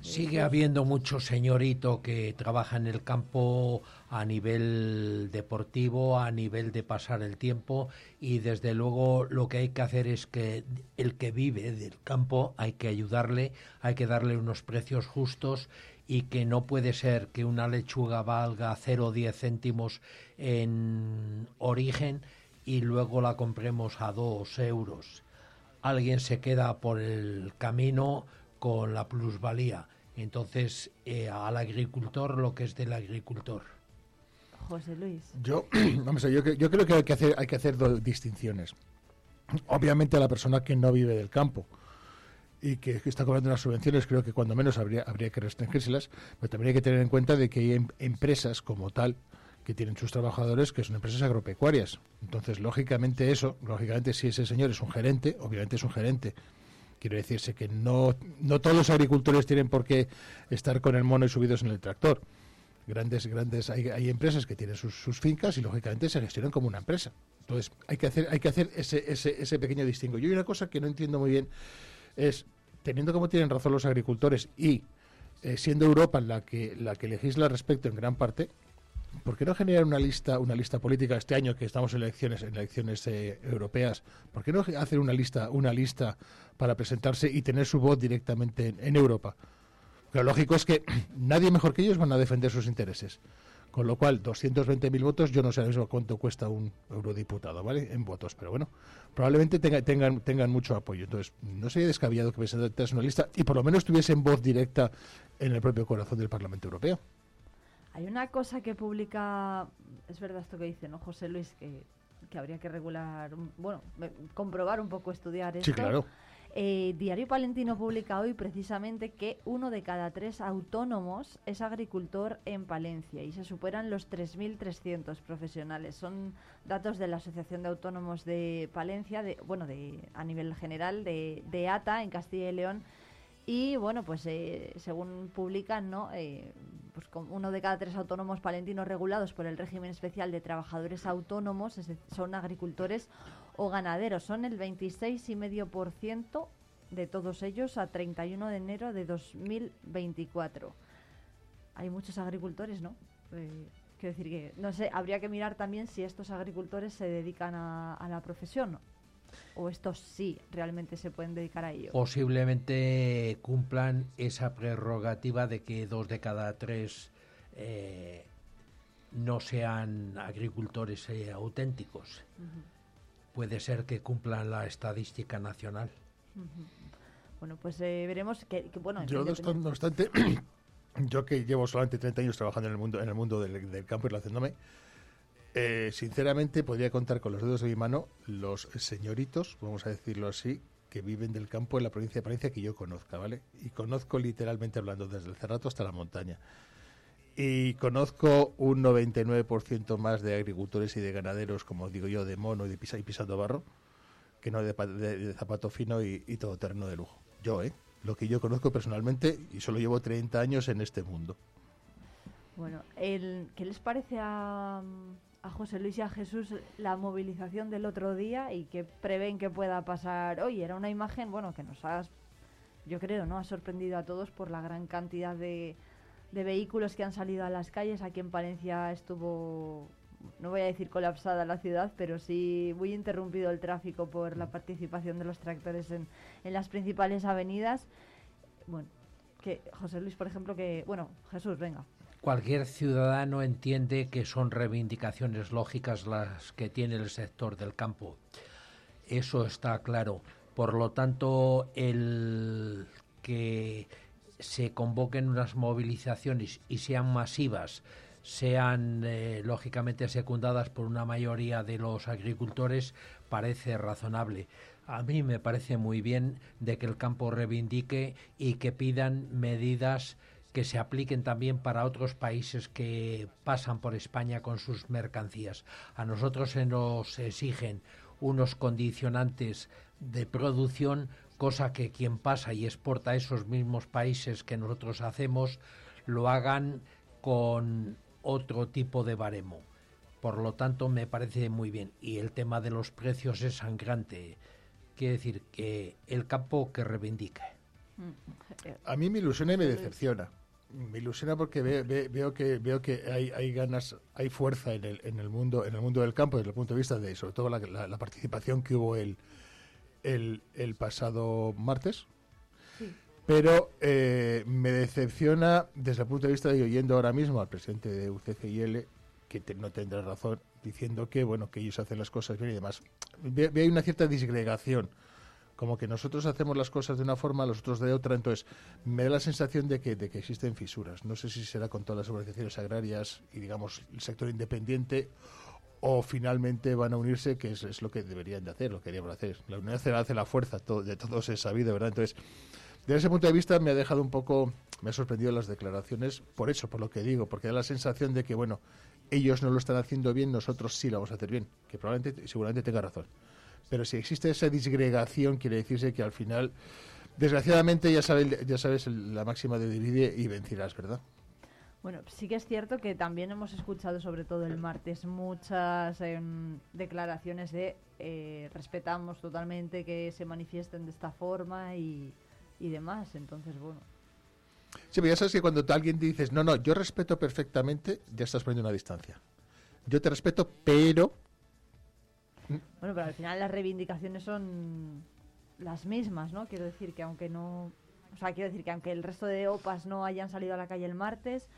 Sigue habiendo mucho señorito que trabaja en el campo a nivel deportivo, a nivel de pasar el tiempo y desde luego lo que hay que hacer es que el que vive del campo hay que ayudarle, hay que darle unos precios justos y que no puede ser que una lechuga valga 0,10 céntimos en origen y luego la compremos a dos euros, alguien se queda por el camino con la plusvalía. Entonces, eh, al agricultor lo que es del agricultor. José Luis. Yo, vamos a, yo, yo creo que hay que hacer, hay que hacer dos distinciones. Obviamente a la persona que no vive del campo y que, está cobrando unas subvenciones, creo que cuando menos habría, habría que restringírselas, pero también hay que tener en cuenta de que hay em, empresas como tal que tienen sus trabajadores que son empresas agropecuarias. Entonces, lógicamente eso, lógicamente si ese señor es un gerente, obviamente es un gerente. Quiero decirse que no, no todos los agricultores tienen por qué estar con el mono y subidos en el tractor. Grandes, grandes, hay, hay empresas que tienen sus, sus, fincas y lógicamente se gestionan como una empresa. Entonces, hay que hacer, hay que hacer ese, ese, ese pequeño distingo. Yo hay una cosa que no entiendo muy bien es, teniendo como tienen razón los agricultores y eh, siendo Europa la que, la que legisla al respecto en gran parte, ¿por qué no generar una lista, una lista política este año que estamos en elecciones, en elecciones eh, europeas? ¿Por qué no hacer una lista, una lista para presentarse y tener su voz directamente en, Europa? Lo lógico es que nadie mejor que ellos van a defender sus intereses. Con lo cual, 220.000 votos, yo no sé mismo cuánto cuesta un eurodiputado, ¿vale? En votos, pero bueno, probablemente tenga, tengan, tengan mucho apoyo. Entonces, no sería descabellado que presentasen una lista y por lo menos tuviesen voz directa en el propio corazón del Parlamento Europeo. Hay una cosa que publica, es verdad esto que dice, ¿no, José Luis? Que, que habría que regular, bueno, comprobar un poco, estudiar esto. Sí, claro. Eh, Diario Palentino publica hoy precisamente que uno de cada tres autónomos es agricultor en Palencia y se superan los 3.300 profesionales. Son datos de la Asociación de Autónomos de Palencia, de, bueno, de, a nivel general, de, de ATA en Castilla y León. Y bueno, pues eh, según publican, ¿no? Eh, pues uno de cada tres autónomos palentinos regulados por el régimen especial de trabajadores autónomos son agricultores o ganaderos. Son el 26,5% de todos ellos a 31 de enero de 2024. Hay muchos agricultores, ¿no? Eh, quiero decir que, no sé, habría que mirar también si estos agricultores se dedican a, a la profesión o estos sí realmente se pueden dedicar a ello? Posiblemente cumplan esa prerrogativa de que dos de cada tres eh, no sean agricultores eh, auténticos. Uh -huh. Puede ser que cumplan la estadística nacional. Uh -huh. Bueno, pues eh, veremos que, que bueno. Yo, no obstante, yo que llevo solamente 30 años trabajando en el mundo, en el mundo del, del campo y relacionándome, eh, sinceramente, podría contar con los dedos de mi mano los señoritos, vamos a decirlo así, que viven del campo en la provincia de Palencia que yo conozca, ¿vale? Y conozco literalmente hablando desde el Cerrato hasta la montaña. Y conozco un 99% más de agricultores y de ganaderos, como digo yo, de mono y de y pisando barro, que no de, zapato fino y, y todo terreno de lujo. Yo, ¿eh? Lo que yo conozco personalmente y solo llevo 30 años en este mundo. Bueno, el, ¿qué les parece a, José Luis y a Jesús la movilización del otro día y qué prevén que pueda pasar hoy? Era una imagen, bueno, que nos ha, yo creo, ¿no? Ha sorprendido a todos por la gran cantidad de, de vehículos que han salido a las calles. Aquí en Palencia estuvo, no voy a decir colapsada la ciudad, pero sí muy interrumpido el tráfico por la participación de los tractores en, en las principales avenidas. Bueno, que José Luis, por ejemplo, que, bueno, Jesús, venga. Cualquier ciudadano entiende que son reivindicaciones lógicas las que tiene el sector del campo. Eso está claro. Por lo tanto, el que se convoquen unas movilizaciones y sean masivas, sean eh, lógicamente secundadas por una mayoría de los agricultores, parece razonable. A mí me parece muy bien de que el campo reivindique y que pidan medidas que se apliquen también para otros países que pasan por España con sus mercancías. A nosotros se nos exigen unos condicionantes de producción, cosa que quien pasa y exporta a esos mismos países que nosotros hacemos lo hagan con otro tipo de baremo. Por lo tanto, me parece muy bien. Y el tema de los precios es sangrante. Quiere decir que el campo que reivindique. A mí me ilusiona y me decepciona. Me ilusiona porque ve, ve, veo que veo que hay, hay ganas, hay fuerza en el, en el mundo en el mundo del campo desde el punto de vista de sobre todo la, la, la participación que hubo el, el, el pasado martes. Sí. Pero eh, me decepciona desde el punto de vista de oyendo ahora mismo al presidente de UCCIL, que te, no tendrá razón, diciendo que bueno que ellos hacen las cosas bien y demás. Ve, ve- hay una cierta disgregación, como que nosotros hacemos las cosas de una forma, los otros de otra, entonces me da la sensación de que, de existen fisuras. No sé si será con todas las organizaciones agrarias y digamos el sector independiente o finalmente van a unirse, que es, lo que deberían de hacer, lo que deberíamos hacer. La unión hace la fuerza, todo, de todos es sabido, ¿verdad? Entonces, desde ese punto de vista me ha dejado un poco, me ha sorprendido las declaraciones, por eso, por lo que digo, porque da la sensación de que, bueno, ellos no lo están haciendo bien, nosotros sí lo vamos a hacer bien, que probablemente, seguramente tenga razón. Pero si existe esa disgregación, quiere decirse que al final, desgraciadamente, ya, sabe, ya sabes la máxima de divide y vencerás, ¿verdad? Bueno, sí que es cierto que también hemos escuchado, sobre todo el martes, muchas em, declaraciones de eh, respetamos totalmente que se manifiesten de esta forma y, y demás. Entonces, bueno, Sí, pero ya sabes que cuando alguien dices, no, no, yo respeto perfectamente, ya estás poniendo una distancia. Yo te respeto, pero bueno, pero al final las reivindicaciones son las mismas, ¿no? Quiero decir que aunque no, o sea, quiero decir que aunque el resto de OPAs no hayan salido a la calle el martes,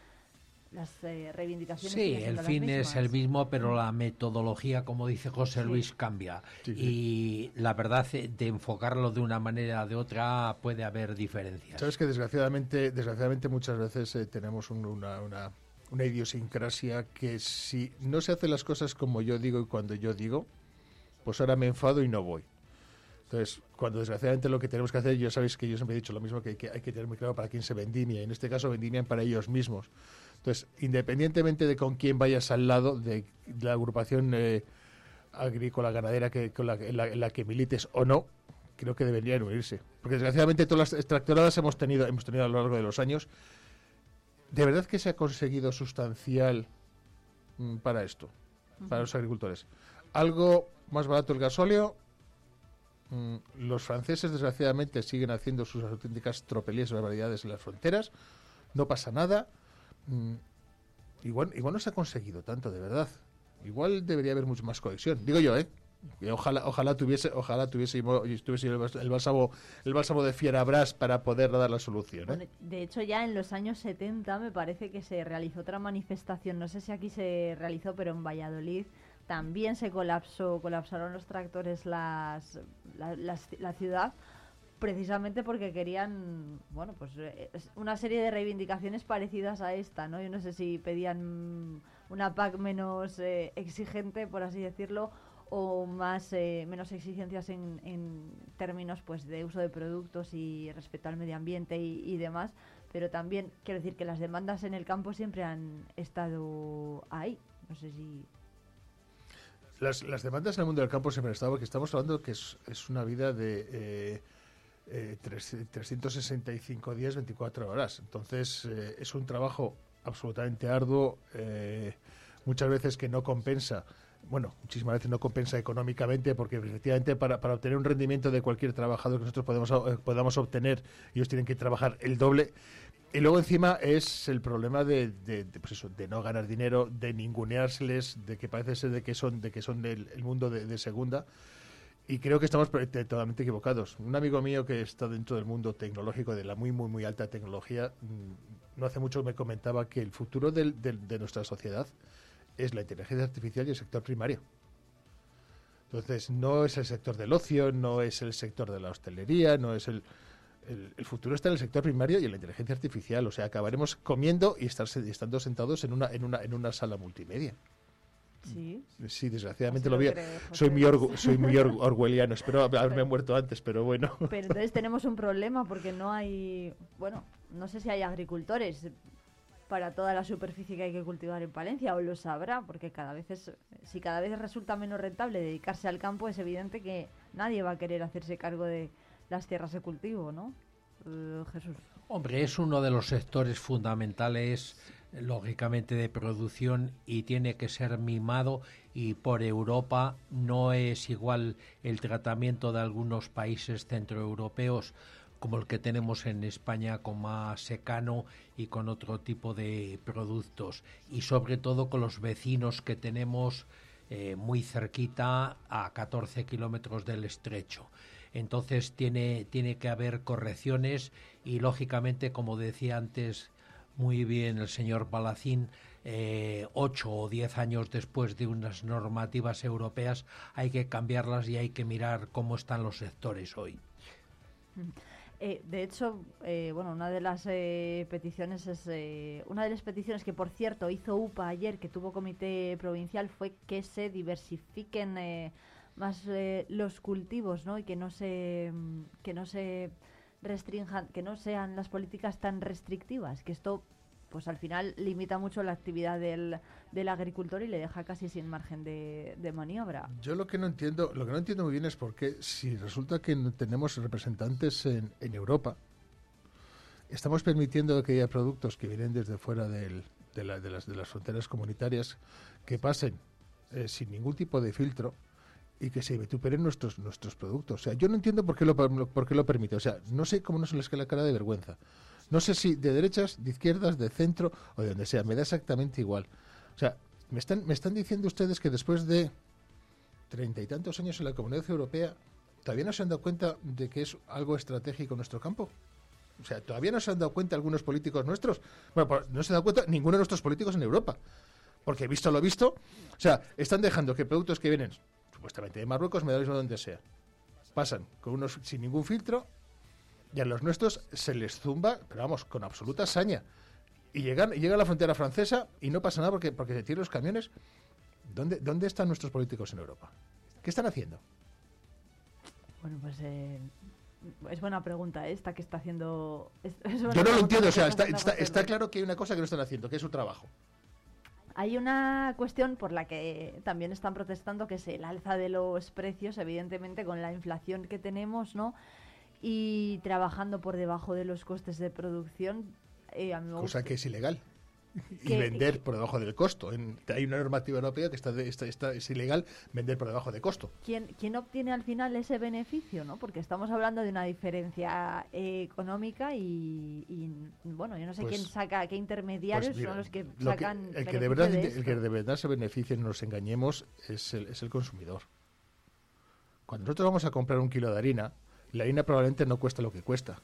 las eh, reivindicaciones Sí, el fin es el mismo, pero la metodología, como dice José Sí. Luis, cambia. Sí, sí. Y la verdad, eh, de enfocarlo de una manera o de otra puede haber diferencias. sabes que desgraciadamente, desgraciadamente muchas veces eh, tenemos un- una, una, una idiosincrasia que si no se hacen las cosas como yo digo y cuando yo digo, pues ahora me enfado y no voy. Entonces, cuando desgraciadamente lo que tenemos que hacer, ya sabéis que yo siempre he dicho lo mismo, que, hay que hay que tener muy claro para quién se vendimia. En este caso, vendimian para ellos mismos. Entonces, independientemente de con quién vayas al lado de la agrupación eh, agrícola, ganadera que, con la, la- la que milites o no, creo que deberían unirse. Porque desgraciadamente todas las extractoradas hemos tenido, hemos tenido a lo largo de los años. ¿De verdad que se ha conseguido sustancial mm, para esto, para los agricultores? Algo más barato el gasóleo. mm, Los franceses, desgraciadamente, siguen haciendo sus auténticas tropelías y barbaridades en las fronteras. No pasa nada. Mm, Igual, igual no se ha conseguido tanto, de verdad. Igual debería haber mucho más cohesión. Digo yo, ¿eh? Ojalá, ojalá tuviese, ojalá tuviese, tuviese el, bálsamo, el bálsamo de Fierabras para poder dar la solución. ¿eh? De hecho, ya en los años 70 me parece que se realizó otra manifestación, no sé si aquí se realizó, pero en Valladolid también se colapsó, colapsaron los tractores las, la, las- la ciudad precisamente porque querían, bueno, pues eh, una serie de reivindicaciones parecidas a esta, ¿no? Yo no sé si pedían una PAC menos eh, exigente, por así decirlo, o más eh, menos exigencias en, en términos pues de uso de productos y respeto al medio ambiente y, y demás pero también quiero decir que las demandas en el campo siempre han estado ahí no sé si Las, las demandas en el mundo del campo siempre han estado, porque estamos hablando que es, es una vida de eh, eh, tres- 365 días, 24 horas. Entonces, eh, es un trabajo absolutamente arduo, eh, muchas veces que no compensa. Bueno, muchísimas veces no compensa económicamente porque efectivamente para, para obtener un rendimiento de cualquier trabajador que nosotros podemos, eh, podamos obtener, ellos tienen que trabajar el doble. Y luego encima es el problema de, de, de, pues eso, de no ganar dinero, de ninguneárseles, de que parece ser de que son, de que son del el mundo de, de segunda. Y creo que estamos totalmente equivocados. Un amigo mío que está dentro del mundo tecnológico, de la muy, muy, muy alta tecnología, mm, no hace mucho me comentaba que el futuro del- de nuestra sociedad es la inteligencia artificial y el sector primario. Entonces, no es el sector del ocio, no es el sector de la hostelería, no es el... El, el futuro está en el sector primario y en la inteligencia artificial. O sea, acabaremos comiendo y estar, estando sentados en una, en una, en una sala multimedia. sí Sí, desgraciadamente Así lo lo Soy muy, orgu- soy muy orgu- orwelliano. Espero hab- haberme muerto antes, pero bueno. pero entonces tenemos un problema porque no hay bueno no sé si hay agricultores para toda la superficie que hay que cultivar en Palencia o lo sabrá porque cada vez es si cada vez resulta menos rentable dedicarse al campo es evidente que nadie va a querer hacerse cargo de las tierras de cultivo no Eh, Jesús. Hombre, es uno de los sectores fundamentales, lógicamente, de producción y tiene que ser mimado y por Europa no es igual el tratamiento de algunos países centroeuropeos como el que tenemos en España con más secano y con otro tipo de productos. Y sobre todo con los vecinos que tenemos eh, muy cerquita a 14 kilómetros del estrecho. Entonces tiene, tiene que haber correcciones y lógicamente, como decía antes muy bien el señor Palacín, eh, ocho o diez años después de unas normativas europeas, hay que cambiarlas y hay que mirar cómo están los sectores hoy. Eh, de hecho, eh, bueno, una de las eh, peticiones es una de las peticiones que, por cierto, hizo UPA ayer, que tuvo comité provincial, fue que se diversifiquen más los cultivos, ¿no? Y que no se que no se restrinjan, que no sean las políticas tan restrictivas, que esto pues al final limita mucho la actividad del, del agricultor y le deja casi sin margen de, maniobra. Yo lo que no entiendo, lo que no entiendo muy bien es por qué si resulta que tenemos representantes en, en Europa, estamos permitiendo que haya productos que vienen desde fuera del, de, la, de, las, de las fronteras comunitarias que pasen eh, sin ningún tipo de filtro y que se vituperen nuestros nuestros productos. O sea, yo no entiendo por qué lo, por qué lo permite. O sea, no sé cómo no se les cae la cara de vergüenza. No sé si de derechas, de izquierdas, de centro o de donde sea, me da exactamente igual. O sea, me están, me están diciendo ustedes que después de treinta y tantos años en la Comunidad Europea, ¿todavía no se han dado cuenta de que es algo estratégico nuestro campo? O sea, ¿todavía no se han dado cuenta algunos políticos nuestros? Bueno, pues no se han dado cuenta ninguno de nuestros políticos en Europa. Porque visto lo visto, o sea, están dejando que productos que vienen supuestamente de Marruecos, me da lo donde sea, pasan con unos sin ningún filtro y a los nuestros se les zumba, pero vamos, con absoluta saña. Y llegan, llega a la frontera francesa y no pasa nada porque, porque se tiran los camiones. ¿Dónde, ¿Dónde están nuestros políticos en Europa? ¿Qué están haciendo? Bueno, pues eh, es buena pregunta esta que está haciendo. Yo no lo entiendo, o sea, está, está, claro que hay una cosa que no están haciendo, que es su trabajo. Hay una cuestión por la que también están protestando, que es el alza de los precios, evidentemente con la inflación que tenemos, ¿no? y trabajando por debajo de los costes de producción. Eh, Cosa que es ilegal. y vender por debajo del costo. hay una normativa europea que está, está, es ilegal vender por debajo de costo. ¿Quién, ¿Quién obtiene al final ese beneficio? ¿no? Porque estamos hablando de una diferencia eh, económica y, bueno, yo no sé quién pues saca, qué intermediarios pues son los que sacan. el, que de verdad, el que de verdad se beneficia, no nos engañemos, es el, es el consumidor. Cuando nosotros vamos a comprar un kilo de harina, la harina probablemente no cuesta lo que cuesta.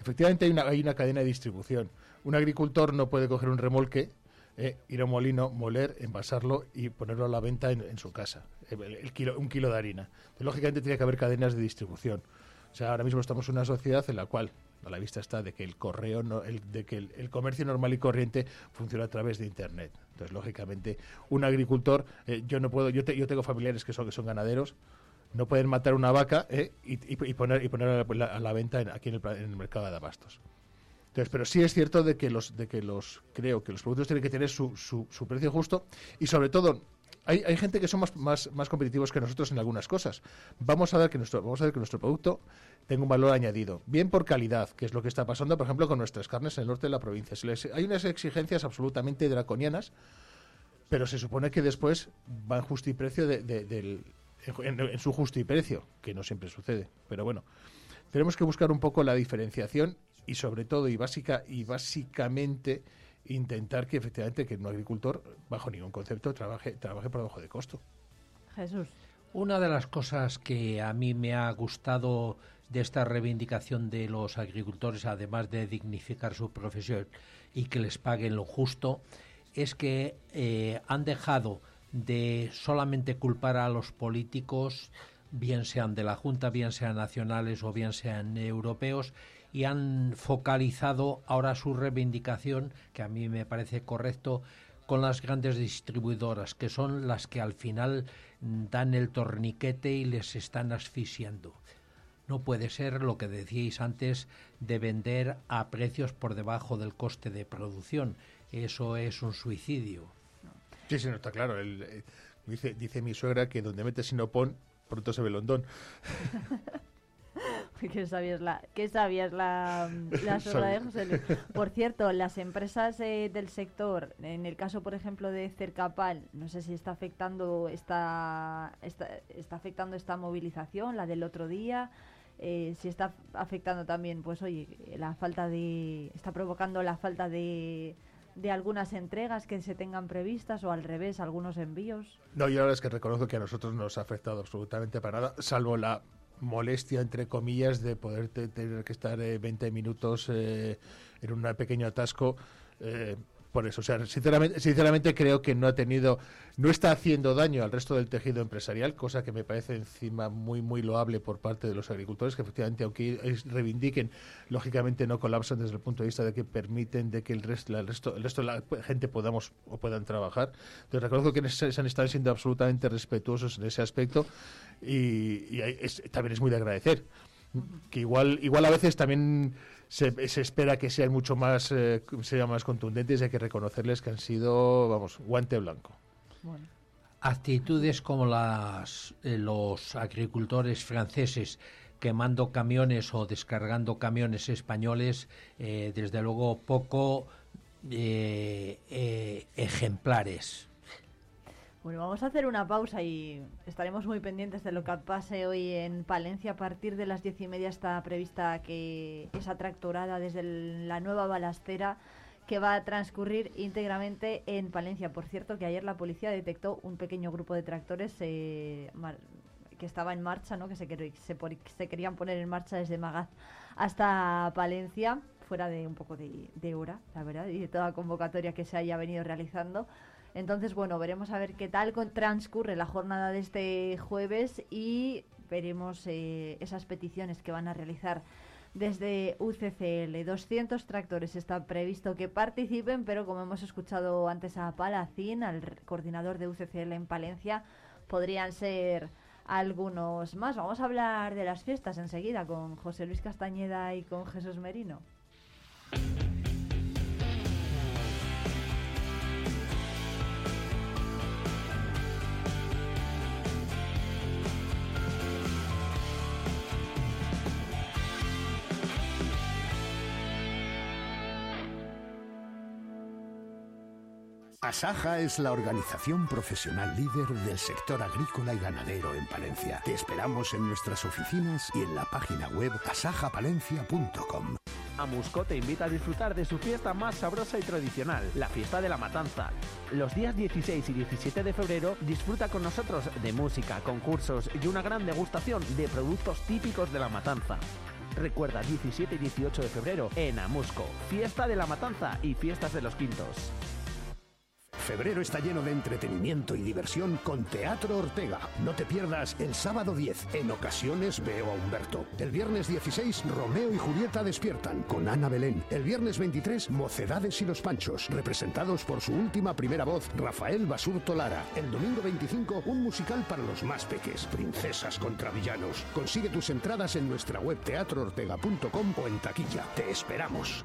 Efectivamente hay una, hay una cadena de distribución. Un agricultor no puede coger un remolque, eh, ir a un molino, moler, envasarlo y ponerlo a la venta en, su casa, el, kilo, un kilo de harina. lógicamente tiene que haber cadenas de distribución. O sea, ahora mismo estamos en una sociedad en la cual a la vista está de que el correo, no, el, de que el, comercio normal y corriente funciona a través de Internet. Entonces, lógicamente, un agricultor, eh, yo no puedo, yo, yo tengo familiares que son, que son ganaderos, no pueden matar una vaca eh, y, y a la, venta aquí en el, mercado de abastos. Entonces, pero sí es cierto de que los de que los creo que los productos tienen que tener su, precio justo y sobre todo hay, gente que son más, competitivos que nosotros en algunas cosas. Vamos a ver que nuestro vamos a ver que nuestro producto tenga un valor añadido, bien por calidad, que es lo que está pasando, por ejemplo, con nuestras carnes en el norte de la provincia. hay unas exigencias absolutamente draconianas, pero se supone que después van justo y precio del en, su justo y precio, que no siempre sucede. Pero bueno, tenemos que buscar un poco la diferenciación y sobre todo y básica y básicamente intentar que efectivamente que un agricultor bajo ningún concepto trabaje trabaje por debajo de costo. Jesús. Una de las cosas que a mí me ha gustado de esta reivindicación de los agricultores, además de dignificar su profesión y que les paguen lo justo, es que eh, han dejado de solamente culpar a los políticos, bien sean de la Junta, bien sean nacionales o bien sean europeos, y han focalizado ahora su reivindicación, que a mí me parece correcto, con las grandes distribuidoras, que son las que al final dan el torniquete y les están asfixiando. No puede ser lo que decíais antes de vender a precios por debajo del coste de producción. Eso es un suicidio. Sí, sí, no está claro. Eh, dice, dice mi suegra que donde metes sinopón, pronto se ve Londón. ¿Qué sabías la, qué sabías la, la de José Luis? Por cierto, las empresas eh, del sector, en el caso, por ejemplo, de Cercapal, no sé si está afectando esta, está, está afectando esta movilización, la del otro día, eh, si está afectando también, pues oye, la falta de, está provocando la falta de de algunas entregas que se tengan previstas o al revés, algunos envíos? No, yo la verdad es que reconozco que a nosotros no nos ha afectado absolutamente para nada, salvo la molestia, entre comillas, de poder tener que estar 20 eh, minutos eh, en un pequeño atasco. Eh, por eso. O sea, sinceramente, sinceramente creo que no ha tenido, no está haciendo daño al resto del tejido empresarial, cosa que me parece encima muy, muy loable por parte de los agricultores, que efectivamente, aunque reivindiquen, lógicamente no colapsan desde el punto de vista de que permiten de que el resto, el resto, el resto de la gente podamos o puedan trabajar. Entonces reconozco que se han estado siendo absolutamente respetuosos en ese aspecto y, también es muy de agradecer. Que igual, igual a veces también se, espera que sean mucho más, eh, sean más contundentes y hay que reconocerles que han sido, vamos, guante blanco. Actitudes como las eh, los agricultores franceses quemando camiones o descargando camiones españoles, eh, desde luego poco ejemplares. Bueno, vamos a hacer una pausa y estaremos muy pendientes de lo que pase hoy en Palencia. A partir de las diez y media está prevista que esa tractorada desde la nueva balastera que va a transcurrir íntegramente en Palencia. Por cierto, que ayer la policía detectó un pequeño grupo de tractores eh, que estaba en marcha, ¿no? que se, querían poner en marcha desde Magaz hasta Palencia, fuera de un poco de, de hora, la verdad, y de toda convocatoria que se haya venido realizando. Entonces, bueno, veremos a ver qué tal transcurre la jornada de este jueves y veremos eh, esas peticiones que van a realizar desde UCCL. 200 tractores está previsto que participen, pero como hemos escuchado antes a Palacín, al coordinador de UCCL en Palencia, podrían ser algunos más. Vamos a hablar de las fiestas enseguida con José Luis Castañeda y con Jesús Merino. Asaja es la organización profesional líder del sector agrícola y ganadero en Palencia. Te esperamos en nuestras oficinas y en la página web asajapalencia.com. Amusco te invita a disfrutar de su fiesta más sabrosa y tradicional, la fiesta de la matanza. Los días 16 y 17 de febrero disfruta con nosotros de música, concursos y una gran degustación de productos típicos de la matanza. Recuerda 17 y 18 de febrero en Amusco, fiesta de la matanza y fiestas de los quintos. Febrero está lleno de entretenimiento y diversión con Teatro Ortega. No te pierdas el sábado 10. En ocasiones veo a Humberto. El viernes 16, Romeo y Julieta despiertan con Ana Belén. El viernes 23, Mocedades y los Panchos, representados por su última primera voz, Rafael Basurto Lara. El domingo 25, un musical para los más peques, Princesas contra Villanos. Consigue tus entradas en nuestra web teatroortega.com o en taquilla. Te esperamos.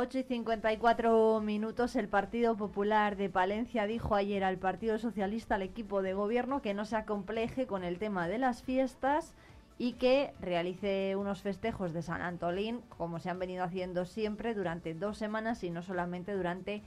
8 y 54 minutos, el Partido Popular de Palencia dijo ayer al Partido Socialista, al equipo de gobierno, que no se acompleje con el tema de las fiestas y que realice unos festejos de San Antolín, como se han venido haciendo siempre, durante dos semanas y no solamente durante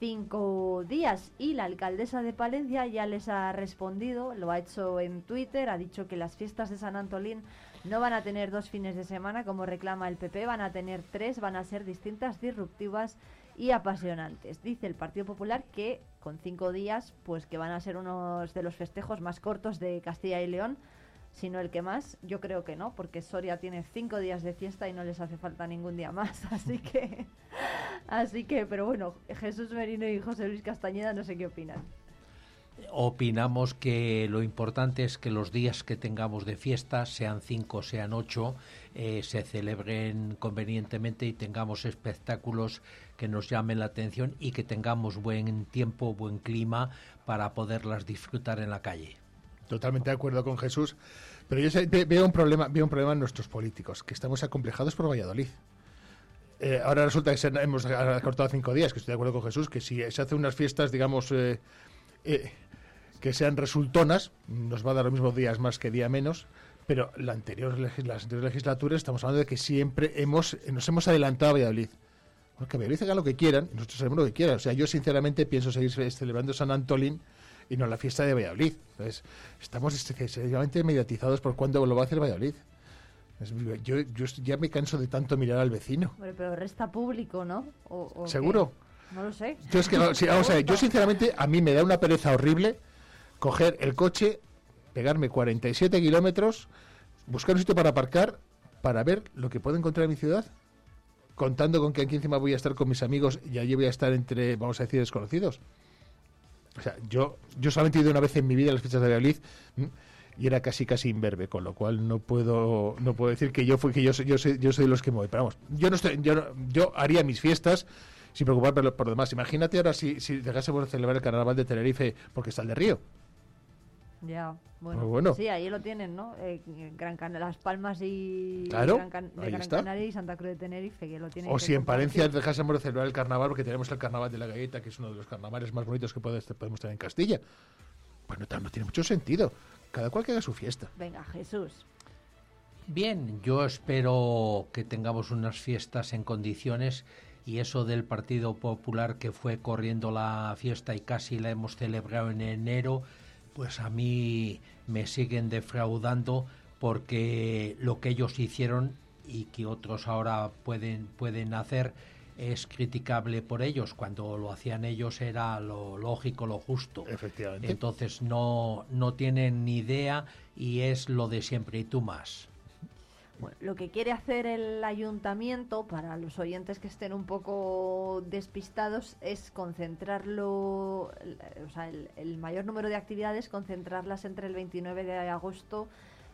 cinco días. Y la alcaldesa de Palencia ya les ha respondido, lo ha hecho en Twitter, ha dicho que las fiestas de San Antolín no van a tener dos fines de semana como reclama el PP, van a tener tres, van a ser distintas, disruptivas y apasionantes. Dice el Partido Popular que con cinco días, pues que van a ser unos de los festejos más cortos de Castilla y León, sino el que más. Yo creo que no, porque Soria tiene cinco días de fiesta y no les hace falta ningún día más. Así que, así que, pero bueno, Jesús Merino y José Luis Castañeda no sé qué opinan opinamos que lo importante es que los días que tengamos de fiesta, sean cinco, sean ocho, eh, se celebren convenientemente y tengamos espectáculos que nos llamen la atención y que tengamos buen tiempo, buen clima para poderlas disfrutar en la calle. Totalmente de acuerdo con Jesús, pero yo veo un problema, veo un problema en nuestros políticos, que estamos acomplejados por Valladolid. Eh, ahora resulta que hemos cortado cinco días, que estoy de acuerdo con Jesús, que si se hacen unas fiestas, digamos, eh, que sean resultonas, nos va a dar los mismos días más que día menos, Pero la anterior, legis- las anteriores legislaturas estamos hablando de que siempre hemos nos hemos adelantado a Valladolid. Bueno, que Valladolid haga lo que quieran y nosotros sabemos lo que quieran. O sea, yo sinceramente pienso seguir ce- celebrando San Antolín y no la fiesta de Valladolid. Entonces, estamos excesivamente mediatizados por cuándo lo va a hacer Valladolid. Yo, yo ya me canso de tanto mirar al vecino. Hombre, pero resta público, ¿no? ¿O- o qué? No lo sé. Yo sinceramente, a mí me da una pereza horrible coger el coche, pegarme 47 kilómetros, buscar un sitio para aparcar, para ver lo que puedo encontrar en mi ciudad, contando con que aquí encima voy a estar con mis amigos y allí voy a estar entre, vamos a decir, desconocidos. O sea, yo, yo solamente he ido una vez en mi vida a las fiestas de Valladolid mm, y era casi casi imberbe, con lo cual no puedo no puedo decir que yo fui que yo soy, yo soy, yo soy de los que voy. Pero vamos, yo no estoy, yo, yo haría mis fiestas sin preocuparme por lo, por lo demás. Imagínate ahora si, si dejásemos de celebrar el carnaval de Tenerife porque está el de Río. Ya, bueno. Bueno. Sí, ahí lo tienen, ¿no? Eh, Gran Can- Las Palmas y Claro, Gran, Can- de ahí Gran está. Canaria y Santa Cruz de Tenerife, que lo tienen O si en. Palencia dejásemos de celebrar el carnaval porque tenemos el carnaval de la galleta, que es uno de los carnavales más bonitos que puede- podemos tener en Castilla. Pues no, no tiene mucho sentido. Cada cual que haga su fiesta. Venga, Jesús. Bien, yo espero que tengamos unas fiestas en condiciones y eso del Partido Popular que fue corriendo la fiesta y casi la hemos celebrado en enero, pues a mí me siguen defraudando porque lo que ellos hicieron y que otros ahora pueden, pueden hacer es criticable por ellos. Cuando lo hacían ellos era lo lógico, lo justo. Efectivamente. Entonces no, no tienen ni idea y es lo de siempre y tú más. Bueno, lo que quiere hacer el ayuntamiento, para los oyentes que estén un poco despistados, es concentrarlo, o sea, el, el mayor número de actividades, concentrarlas entre el 29 de agosto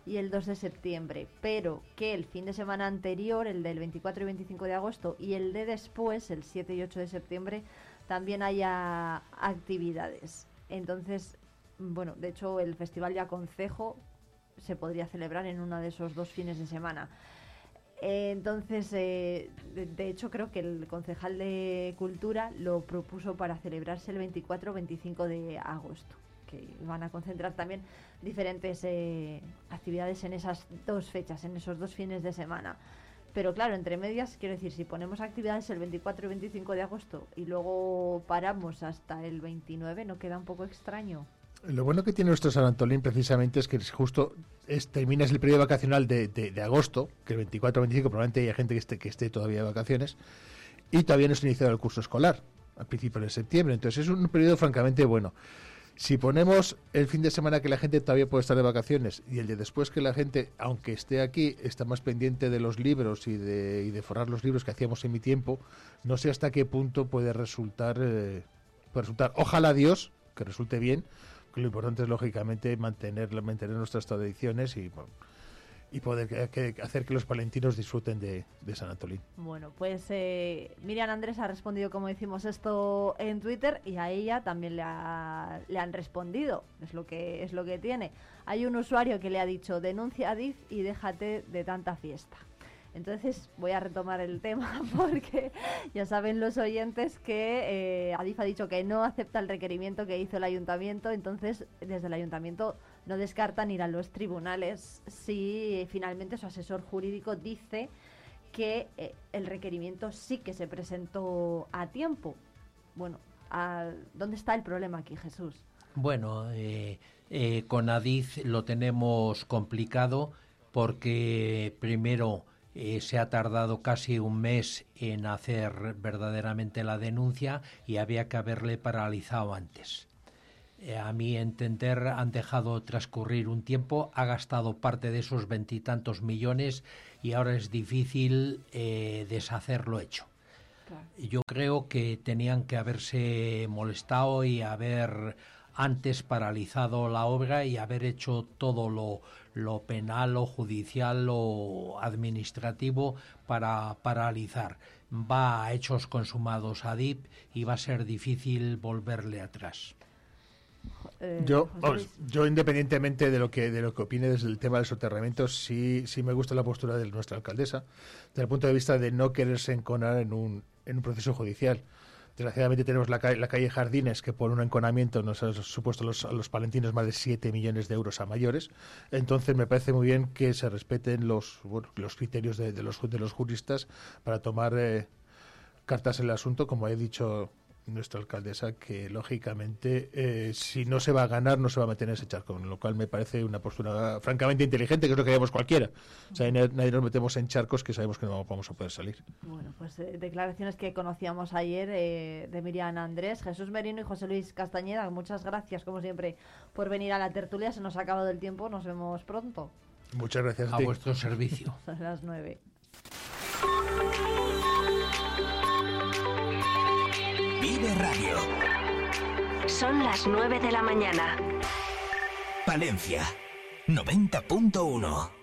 y el 2 de septiembre, pero que el fin de semana anterior, el del 24 y 25 de agosto, y el de después, el 7 y 8 de septiembre, también haya actividades. Entonces, bueno, de hecho, el Festival Ya Concejo se podría celebrar en uno de esos dos fines de semana. Eh, entonces, eh, de, de hecho, creo que el concejal de Cultura lo propuso para celebrarse el 24 o 25 de agosto, que van a concentrar también diferentes eh, actividades en esas dos fechas, en esos dos fines de semana. Pero claro, entre medias, quiero decir, si ponemos actividades el 24 y 25 de agosto y luego paramos hasta el 29, ¿no queda un poco extraño? Lo bueno que tiene nuestro San Antolín precisamente es que es justo es, terminas el periodo vacacional de, agosto, que el 24 25 probablemente haya gente que esté, todavía de vacaciones, y todavía no se ha iniciado el curso escolar, al principio de septiembre. Entonces es un periodo francamente bueno. Si ponemos el fin de semana que la gente todavía puede estar de vacaciones y el de después que la gente, aunque esté aquí, está más pendiente de los libros y de, y de forrar los libros que hacíamos en mi tiempo, no sé hasta qué punto puede resultar, eh, puede resultar. Ojalá Dios que resulte bien, lo importante es lógicamente mantener, mantener nuestras tradiciones y, y poder que- hacer que los palentinos disfruten de, de San Antolín. Bueno, pues eh, Miriam Andrés ha respondido como decimos esto en Twitter y a ella también le, le han respondido. Es lo que es lo que tiene. Hay un usuario que le ha dicho denuncia a DIF y déjate de tanta fiesta. Entonces voy a retomar el tema porque ya saben los oyentes que eh, Adif ha dicho que no acepta el requerimiento que hizo el ayuntamiento, entonces desde el ayuntamiento no descartan ir a los tribunales si finalmente su asesor jurídico dice que eh, el requerimiento sí que se presentó a tiempo. Bueno, ¿dónde está el problema aquí, Jesús? Bueno, eh, eh, con Adiz lo tenemos complicado porque primero eh, se ha tardado casi un mes en hacer verdaderamente la denuncia y había que haberle paralizado antes. Eh, a mi entender han dejado transcurrir un tiempo, ha gastado parte de esos veintitantos millones y ahora es difícil eh, deshacer lo hecho. Yo creo que tenían que haberse molestado y haber antes paralizado la obra y haber hecho todo lo, lo penal, lo judicial, lo administrativo para paralizar. Va a hechos consumados a DIP y va a ser difícil volverle atrás. Eh, Yo, vamos, yo independientemente de lo que de lo que opine desde el tema del soterramiento, sí, sí me gusta la postura de nuestra alcaldesa, desde el punto de vista de no quererse enconar en un, en un proceso judicial. Desgraciadamente tenemos la, calle, la calle Jardines, que por un enconamiento nos ha supuesto los, a los palentinos más de 7 millones de euros a mayores. Entonces me parece muy bien que se respeten los, los criterios de, de los, de los juristas para tomar eh, cartas en el asunto, como he dicho nuestra alcaldesa que lógicamente eh, si no se va a ganar no se va a meter en ese charco, lo cual me parece una postura francamente inteligente, que es lo que haríamos cualquiera. O sea, nadie nos metemos en charcos que sabemos que no vamos a poder salir. Bueno, pues eh, declaraciones que conocíamos ayer eh, de Miriam Andrés, Jesús Merino y José Luis Castañeda. Muchas gracias, como siempre, por venir a la tertulia. Se nos ha acabado el tiempo, nos vemos pronto. Muchas gracias a, a vuestro servicio. a las nueve. Radio. Son las 9 de la mañana. Palencia 90.1